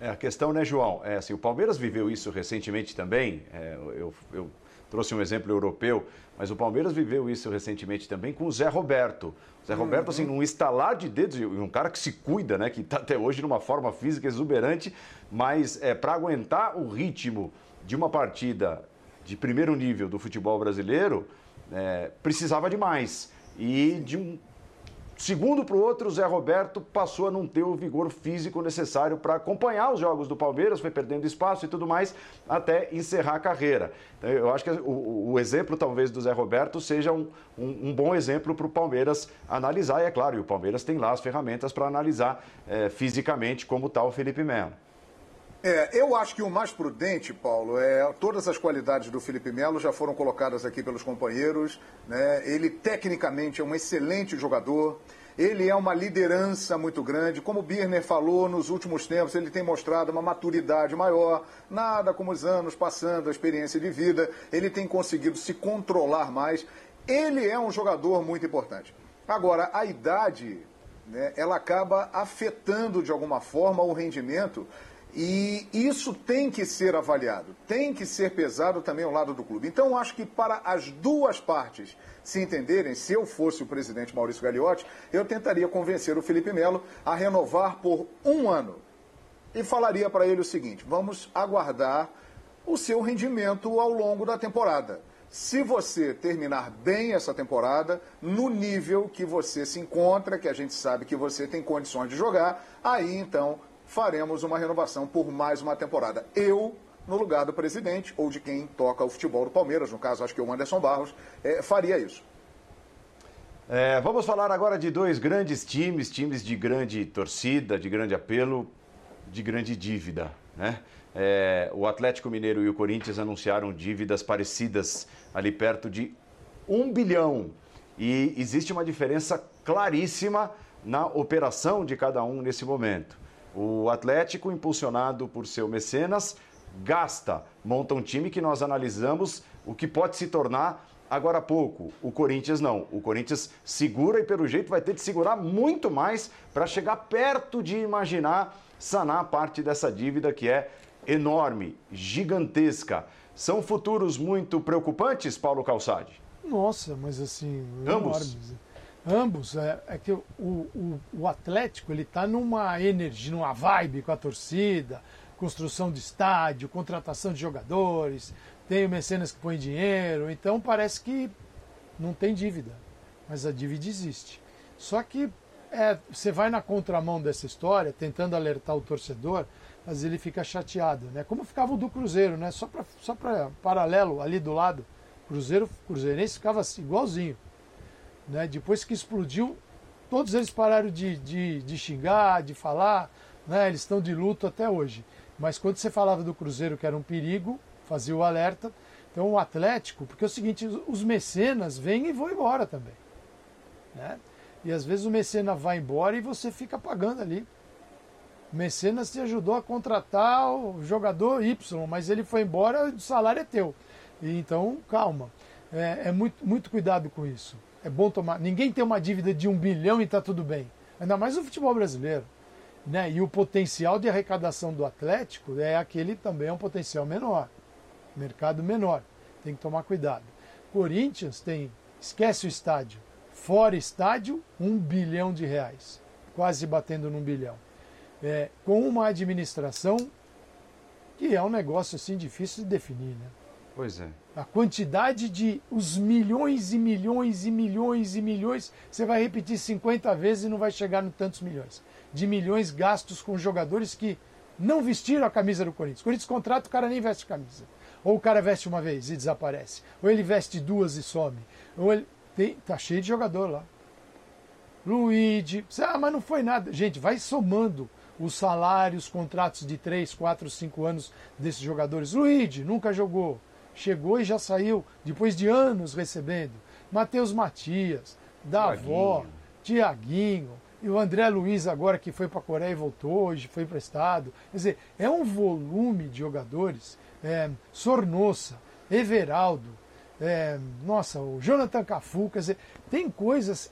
É, a questão, né, João? É assim, o Palmeiras viveu isso recentemente também. É, eu, eu trouxe um exemplo europeu, mas o Palmeiras viveu isso recentemente também com o Zé Roberto. O Zé Roberto, assim, uhum. num estalar de dedos, e um cara que se cuida, né? Que está até hoje numa forma física exuberante, mas é, para aguentar o ritmo de uma partida de primeiro nível do futebol brasileiro, é, precisava de mais. E de um segundo para o outro, o Zé Roberto passou a não ter o vigor físico necessário para acompanhar os jogos do Palmeiras, foi perdendo espaço e tudo mais, até encerrar a carreira. Então, eu acho que o, o, exemplo, talvez, do Zé Roberto seja um, um, um bom exemplo para o Palmeiras analisar, e é claro, e o Palmeiras tem lá as ferramentas para analisar é, fisicamente como está o Felipe Melo. É, eu acho que o mais prudente, Paulo, é todas as qualidades do Felipe Melo já foram colocadas aqui pelos companheiros. Né? Ele tecnicamente é um excelente jogador. Ele é uma liderança muito grande. Como o Birner falou, nos últimos tempos ele tem mostrado uma maturidade maior. Nada como os anos passando, a experiência de vida. Ele tem conseguido se controlar mais. Ele é um jogador muito importante. Agora, a idade, né, ela acaba afetando de alguma forma o rendimento e isso tem que ser avaliado, tem que ser pesado também ao lado do clube. Então, acho que para as duas partes se entenderem, se eu fosse o presidente Maurício Gagliotti, eu tentaria convencer o Felipe Melo a renovar por um ano. E falaria para ele o seguinte: vamos aguardar o seu rendimento ao longo da temporada. Se você terminar bem essa temporada, no nível que você se encontra, que a gente sabe que você tem condições de jogar, aí então faremos uma renovação por mais uma temporada. Eu, no lugar do presidente ou de quem toca o futebol do Palmeiras, no caso acho que o Anderson Barros, é, faria isso. É, vamos falar agora de dois grandes times, times de grande torcida, de grande apelo, de grande dívida. Né? É, o Atlético Mineiro e o Corinthians anunciaram dívidas parecidas, ali perto de um bilhão. E existe uma diferença claríssima na operação de cada um nesse momento. O Atlético, impulsionado por seu mecenas, gasta, monta um time que nós analisamos o que pode se tornar agora há pouco. O Corinthians não. O Corinthians segura e, pelo jeito, vai ter de segurar muito mais para chegar perto de imaginar sanar parte dessa dívida que é enorme, gigantesca. São futuros muito preocupantes, Paulo Calçade? Nossa, mas assim, Ambos. enormes. Ambos. É, é que o, o, o Atlético ele está numa energia, numa vibe com a torcida, construção de estádio, contratação de jogadores, tem o Mecenas que põe dinheiro, então parece que não tem dívida, mas a dívida existe. Só que é, você vai na contramão dessa história, tentando alertar o torcedor, mas ele fica chateado, né? Como ficava o do Cruzeiro, né? Só para só paralelo ali do lado, Cruzeiro, Cruzeirense ficava assim, igualzinho. Né? Depois que explodiu, todos eles pararam de, de, de xingar, de falar, né? eles estão de luto até hoje. Mas quando você falava do Cruzeiro que era um perigo, fazia o alerta. Então o Atlético, porque é o seguinte, os mecenas vêm e vão embora também. Né? E às vezes o mecena vai embora e você fica pagando ali. O mecenas te ajudou a contratar o jogador Y, mas ele foi embora, o salário é teu. E então, calma. É, é, muito, muito cuidado com isso. É bom tomar. Ninguém tem uma dívida de um bilhão e está tudo bem. Ainda mais no futebol brasileiro. Né? E o potencial de arrecadação do Atlético é aquele também é um potencial menor. Mercado menor. Tem que tomar cuidado. Corinthians tem, esquece o estádio. Fora estádio, um bilhão de reais. Quase batendo num bilhão. É, com uma administração que é um negócio assim difícil de definir, né? Pois é. A quantidade de os milhões e milhões e milhões e milhões, você vai repetir 50 vezes e não vai chegar no tantos milhões. De milhões gastos com jogadores que não vestiram a camisa do Corinthians. O Corinthians contrata, o cara nem veste camisa. Ou o cara veste uma vez e desaparece. Ou ele veste duas e some. Ou ele. Tem, tá cheio de jogador lá. Luigi. Ah, mas não foi nada. Gente, vai somando os salários, contratos de 3, 4, 5 anos desses jogadores. Luigi nunca jogou. Chegou e já saiu depois de anos recebendo. Matheus Matias, Davó, Tiaguinho. E o André Luiz agora que foi para a Coreia e voltou, hoje foi emprestado. Quer dizer, é um volume de jogadores é, Sornossa, Everaldo, é, nossa, o Jonathan Cafu, quer dizer, tem coisas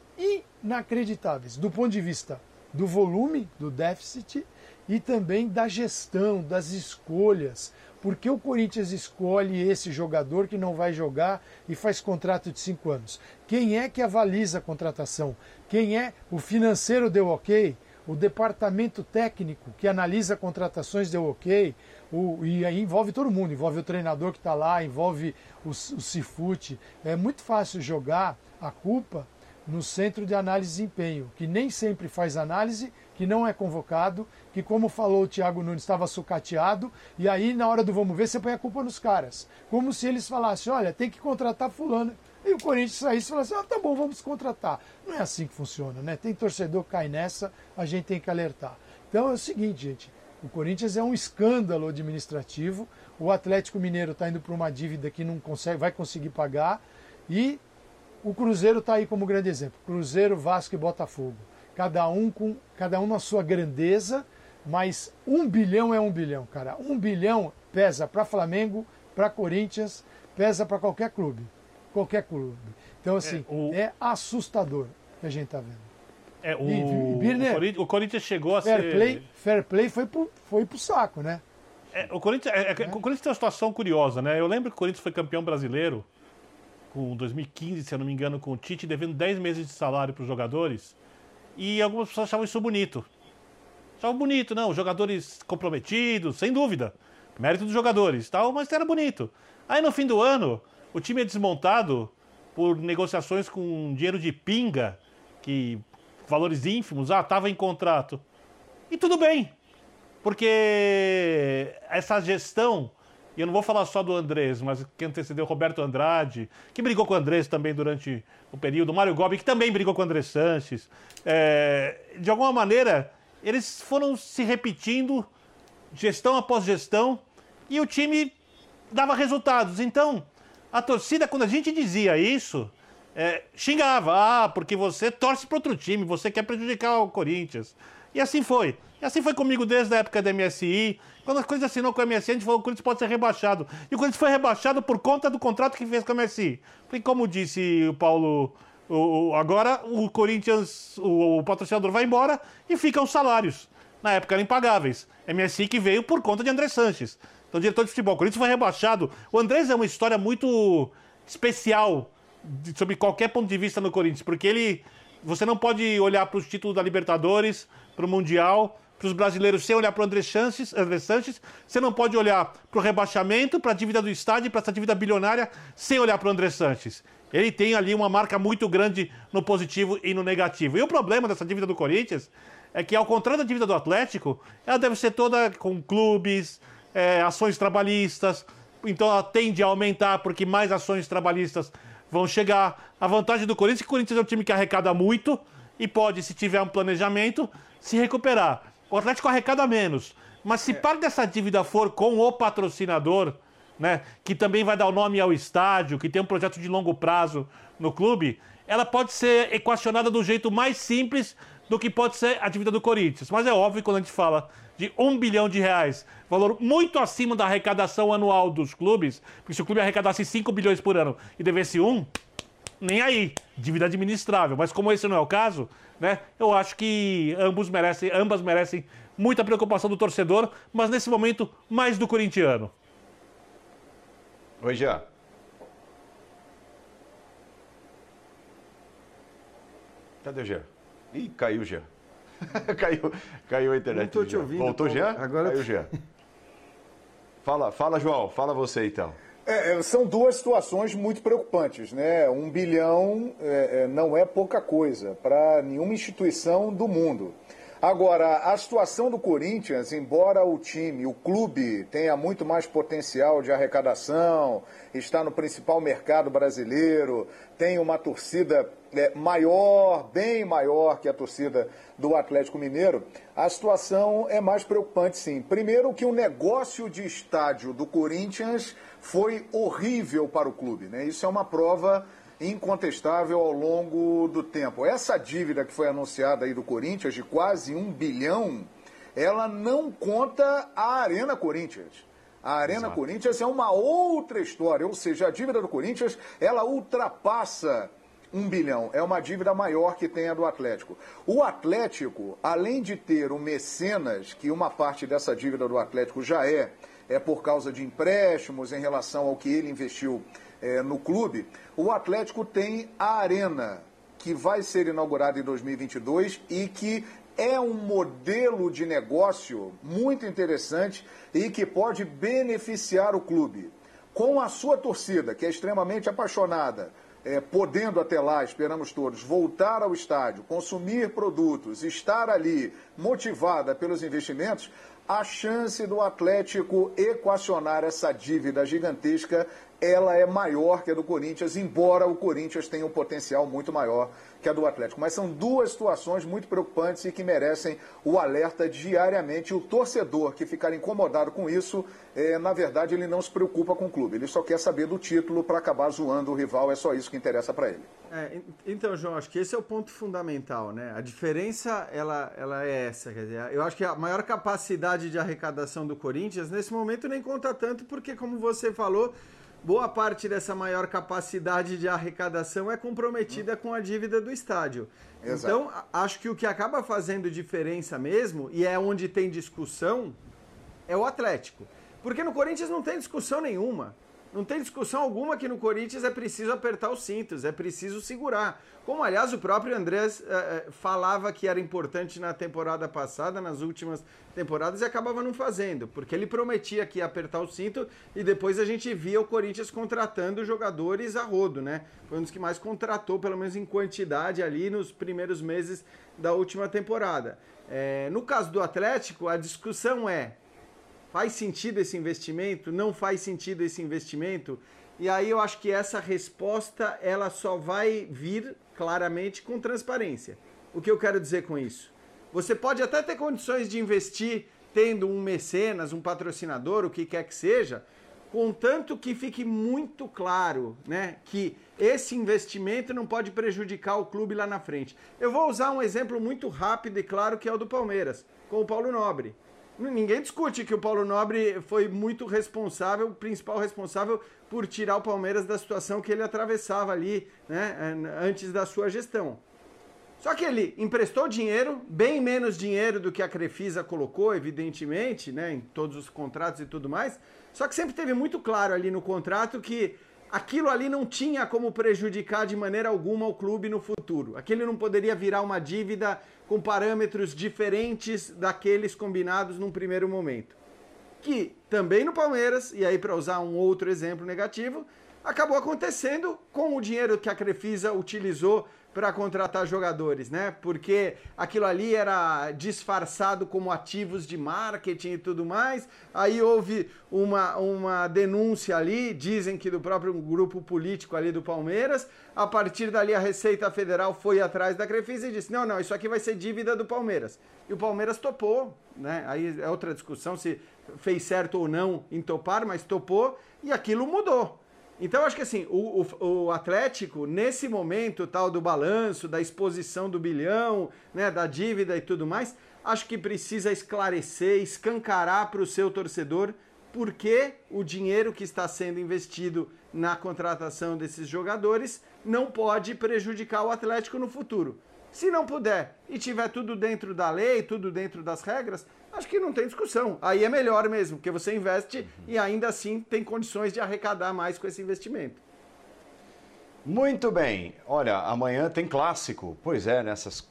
inacreditáveis do ponto de vista do volume do déficit e também da gestão, das escolhas. Porque o Corinthians escolhe esse jogador que não vai jogar e faz contrato de cinco anos? Quem é que avaliza a contratação? Quem é o financeiro deu ok? O departamento técnico que analisa contratações deu ok? O, e aí envolve todo mundo, envolve o treinador que está lá, envolve o, o Cifute. É muito fácil jogar a culpa no centro de análise de desempenho, que nem sempre faz análise, que não é convocado, que, como falou o Thiago Nunes, estava sucateado, e aí na hora do vamos ver, você põe a culpa nos caras. Como se eles falassem, olha, tem que contratar fulano. E o Corinthians saísse e falasse, ah, tá bom, vamos contratar. Não é assim que funciona, né? Tem torcedor que cai nessa, a gente tem que alertar. Então é o seguinte, gente, o Corinthians é um escândalo administrativo. O Atlético Mineiro está indo para uma dívida que não consegue, vai conseguir pagar. E o Cruzeiro está aí como grande exemplo. Cruzeiro, Vasco e Botafogo. Cada um com cada um na sua grandeza, mas um bilhão é um bilhão, cara. Um bilhão pesa para Flamengo, para Corinthians, pesa para qualquer clube. Qualquer clube. Então, assim, é, o... é assustador que a gente está vendo. É, o, e, Birner, o, Corinthians, o, Corinthians, chegou a fair ser. Play, fair play foi pro, foi pro saco, né? É, o, Corinthians, é, é, o Corinthians tem uma situação curiosa, né? Eu lembro que o Corinthians foi campeão brasileiro com 2015, se eu não me engano, com o Tite, devendo 10 meses de salário para os jogadores. E algumas pessoas achavam isso bonito. Achavam bonito, não, jogadores comprometidos, sem dúvida. Mérito dos jogadores tal, mas era bonito. Aí no fim do ano, o time é desmontado por negociações com dinheiro de pinga, que valores ínfimos, ah, estava em contrato. E tudo bem, porque essa gestão, e eu não vou falar só do Andrés, mas que antecedeu Roberto Andrade, que brigou com o Andrés também durante o período, Mário Gobi, que também brigou com o André Sanches. É, de alguma maneira, eles foram se repetindo, gestão após gestão, e o time dava resultados. Então, a torcida, quando a gente dizia isso, é, xingava, ah, porque você torce para outro time, você quer prejudicar o Corinthians. E assim foi. E assim foi comigo desde a época da MSI. Quando as coisas assinou com a MSI, a gente falou que o Corinthians pode ser rebaixado. E o Corinthians foi rebaixado por conta do contrato que fez com a MSI. E como disse o Paulo, o, agora o Corinthians, o, o patrocinador vai embora e ficam os salários. Na época eram impagáveis. MSI que veio por conta de André Sanches. Então, diretor de futebol. O Corinthians foi rebaixado. O Andrés é uma história muito especial sobre qualquer ponto de vista no Corinthians, porque ele. Você não pode olhar para os títulos da Libertadores, para o Mundial, para os brasileiros sem olhar para o André Sanches, André Sanches, você não pode olhar para o rebaixamento, para a dívida do estádio, para essa dívida bilionária, sem olhar para o André Sanches. Ele tem ali uma marca muito grande no positivo e no negativo. E o problema dessa dívida do Corinthians é que, ao contrário da dívida do Atlético, ela deve ser toda com clubes, é, ações trabalhistas, então ela tende a aumentar porque mais ações trabalhistas vão chegar. A vantagem do Corinthians é que o Corinthians é um time que arrecada muito e pode, se tiver um planejamento, se recuperar. O Atlético arrecada menos. Mas se é. parte dessa dívida for com o patrocinador, né, que também vai dar o nome ao estádio, que tem um projeto de longo prazo no clube, ela pode ser equacionada do jeito mais simples do que pode ser a dívida do Corinthians. Mas é óbvio quando a gente fala de um bilhão de reais, valor muito acima da arrecadação anual dos clubes, porque se o clube arrecadasse 5 bilhões por ano e devesse um, nem aí, dívida administrável. Mas como esse não é o caso, né, eu acho que ambos merecem, ambas merecem muita preocupação do torcedor, mas nesse momento mais do corintiano. Oi, Jean. Cadê o Jean? Ih, caiu o Jean. <laughs> caiu, caiu a internet. Não tô te ouvindo. Voltou, Jean? Agora... Caiu, Jean. Fala, fala, João. Fala você, então. É, é, são duas situações muito preocupantes, né? Um bilhão é, é não é pouca coisa para nenhuma instituição do mundo. Agora, a situação do Corinthians, embora o time, o clube, tenha muito mais potencial de arrecadação, está no principal mercado brasileiro, tem uma torcida é, maior, bem maior que a torcida do Atlético Mineiro, a situação é mais preocupante sim. Primeiro que o negócio de estádio do Corinthians foi horrível para o clube, né? Isso é uma prova incontestável ao longo do tempo. Essa dívida que foi anunciada aí do Corinthians, de quase um bilhão, ela não conta a Arena Corinthians. A Arena Exato. Corinthians é uma outra história, ou seja, a dívida do Corinthians, ela ultrapassa um bilhão. É uma dívida maior que tem a do Atlético. O Atlético, além de ter o mecenas, que uma parte dessa dívida do Atlético já é, é por causa de empréstimos em relação ao que ele investiu é, no clube, o Atlético tem a Arena, que vai ser inaugurada em 2022 e que é um modelo de negócio muito interessante e que pode beneficiar o clube. Com a sua torcida, que é extremamente apaixonada, é, podendo até lá, esperamos todos, voltar ao estádio, consumir produtos, estar ali motivada pelos investimentos, a chance do Atlético equacionar essa dívida gigantesca ela é maior que a do Corinthians, embora o Corinthians tenha um potencial muito maior que a do Atlético. Mas são duas situações muito preocupantes e que merecem o alerta diariamente. O torcedor que ficar incomodado com isso, é, na verdade, ele não se preocupa com o clube. Ele só quer saber do título para acabar zoando o rival. É só isso que interessa para ele. É, então, João, acho que esse é o ponto fundamental, né? A diferença, ela, ela é essa. Quer dizer, eu acho que a maior capacidade de arrecadação do Corinthians, nesse momento, nem conta tanto, porque, como você falou boa parte dessa maior capacidade de arrecadação é comprometida com a dívida do estádio. Exato. Então, acho que o que acaba fazendo diferença mesmo, e é onde tem discussão, é o Atlético. Porque no Corinthians não tem discussão nenhuma. Não tem discussão alguma que no Corinthians é preciso apertar os cintos, é preciso segurar. Como, aliás, o próprio Andrés uh, falava que era importante na temporada passada, nas últimas temporadas, e acabava não fazendo, porque ele prometia que ia apertar o cinto e depois a gente via o Corinthians contratando jogadores a rodo, né? Foi um dos que mais contratou, pelo menos em quantidade, ali nos primeiros meses da última temporada. É, no caso do Atlético, a discussão é Faz sentido esse investimento? Não faz sentido esse investimento? E aí eu acho que essa resposta ela só vai vir claramente com transparência. O que eu quero dizer com isso? Você pode até ter condições de investir tendo um mecenas, um patrocinador, o que quer que seja, contanto que fique muito claro, né, que esse investimento não pode prejudicar o clube lá na frente. Eu vou usar um exemplo muito rápido e claro que é o do Palmeiras, com o Paulo Nobre. Ninguém discute que o Paulo Nobre foi muito responsável, principal responsável por tirar o Palmeiras da situação que ele atravessava ali, né, antes da sua gestão. Só que ele emprestou dinheiro, bem menos dinheiro do que a Crefisa colocou, evidentemente, né, em todos os contratos e tudo mais. Só que sempre teve muito claro ali no contrato que aquilo ali não tinha como prejudicar de maneira alguma o clube no futuro. Aquilo não poderia virar uma dívida com parâmetros diferentes daqueles combinados num primeiro momento. Que também no Palmeiras, e aí para usar um outro exemplo negativo, acabou acontecendo com o dinheiro que a Crefisa utilizou para contratar jogadores, né? Porque aquilo ali era disfarçado como ativos de marketing e tudo mais. Aí houve uma, uma denúncia ali, dizem que do próprio grupo político ali do Palmeiras. A partir dali, a Receita Federal foi atrás da Crefisa e disse: não, não, isso aqui vai ser dívida do Palmeiras. E o Palmeiras topou, né? Aí é outra discussão se fez certo ou não em topar, mas topou e aquilo mudou. Então, acho que assim, o, o, o, Atlético, nesse momento tal do balanço, da exposição do bilhão, né, da dívida e tudo mais, acho que precisa esclarecer, escancarar para o seu torcedor por que o dinheiro que está sendo investido na contratação desses jogadores não pode prejudicar o Atlético no futuro. Se não puder e tiver tudo dentro da lei, tudo dentro das regras, acho que não tem discussão. Aí é melhor mesmo, porque você investe uhum. e ainda assim tem condições de arrecadar mais com esse investimento. Muito bem. Olha, amanhã tem clássico. Pois é, nessas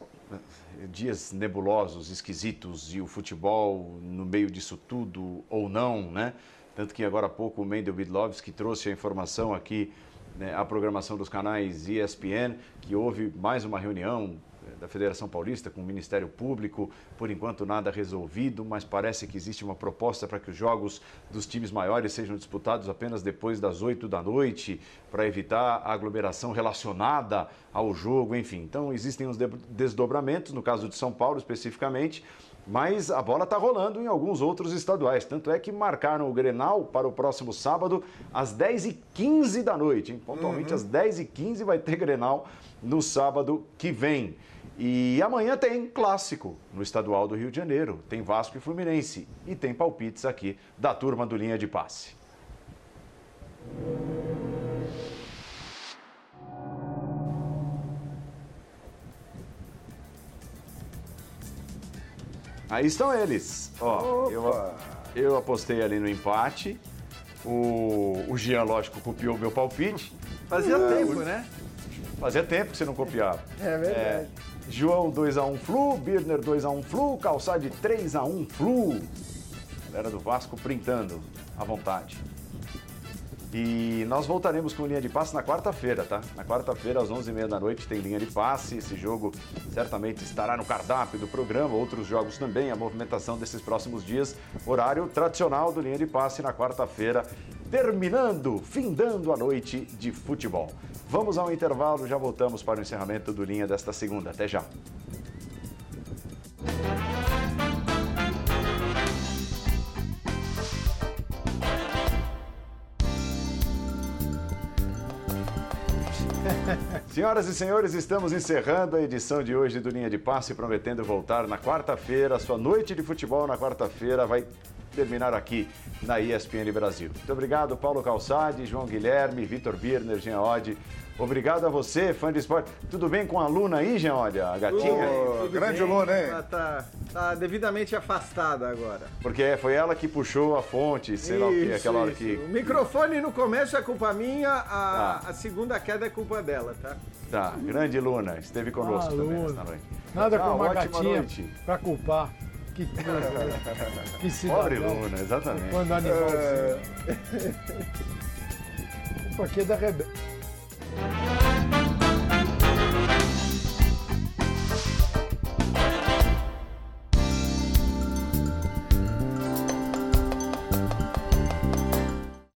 dias nebulosos, esquisitos e o futebol no meio disso tudo ou não, né? Tanto que agora há pouco o Mendel Bidlovski trouxe a informação aqui, né, a programação dos canais ESPN, que houve mais uma reunião da Federação Paulista com o Ministério Público. Por enquanto, nada resolvido, mas parece que existe uma proposta para que os jogos dos times maiores sejam disputados apenas depois das 8 da noite, para evitar a aglomeração relacionada ao jogo, enfim. Então, existem uns desdobramentos, no caso de São Paulo especificamente. Mas a bola está rolando em alguns outros estaduais. Tanto é que marcaram o Grenal para o próximo sábado, às 10h15 da noite. Hein? Pontualmente uhum. às 10h15 vai ter Grenal no sábado que vem. E amanhã tem clássico no estadual do Rio de Janeiro. Tem Vasco e Fluminense. E tem palpites aqui da turma do Linha de Passe. Aí estão eles. Ó, eu, eu apostei ali no empate. O, o Jean, lógico, copiou o meu palpite. Fazia tempo, né? Fazia tempo que você não copiava. É verdade. É, João 2x1 Flu, Birner 2x1 Flu, Calçade 3x1 Flu. Galera do Vasco printando à vontade. E nós voltaremos com linha de passe na quarta-feira, tá? Na quarta-feira, às 11h30 da noite, tem linha de passe. Esse jogo certamente estará no cardápio do programa, outros jogos também, a movimentação desses próximos dias. Horário tradicional do linha de passe na quarta-feira, terminando, findando a noite de futebol. Vamos ao intervalo, já voltamos para o encerramento do linha desta segunda. Até já. Senhoras e senhores, estamos encerrando a edição de hoje do Linha de Passe, prometendo voltar na quarta-feira. Sua noite de futebol na quarta-feira vai terminar aqui na ESPN Brasil. Muito obrigado, Paulo Calçade, João Guilherme, Vitor Birner, Jean Oddi. Obrigado a você, fã de esporte. Tudo bem com a Luna aí, Jean? Olha, a gatinha? Oh, grande bem. Luna, hein? Ela tá, tá, devidamente afastada agora. Porque foi ela que puxou a fonte, sei lá o que, aquela hora que. O microfone no começo é culpa minha, a, tá. a segunda queda é culpa dela, tá? Tá, grande Luna, esteve conosco ah, também Luna. noite. Nada ah, como uma gatinha noite. pra culpar. Que, <laughs> que cidadão. Pobre Luna, exatamente. Quando animal é... Culpa aqui é da Rebeca. Thank you.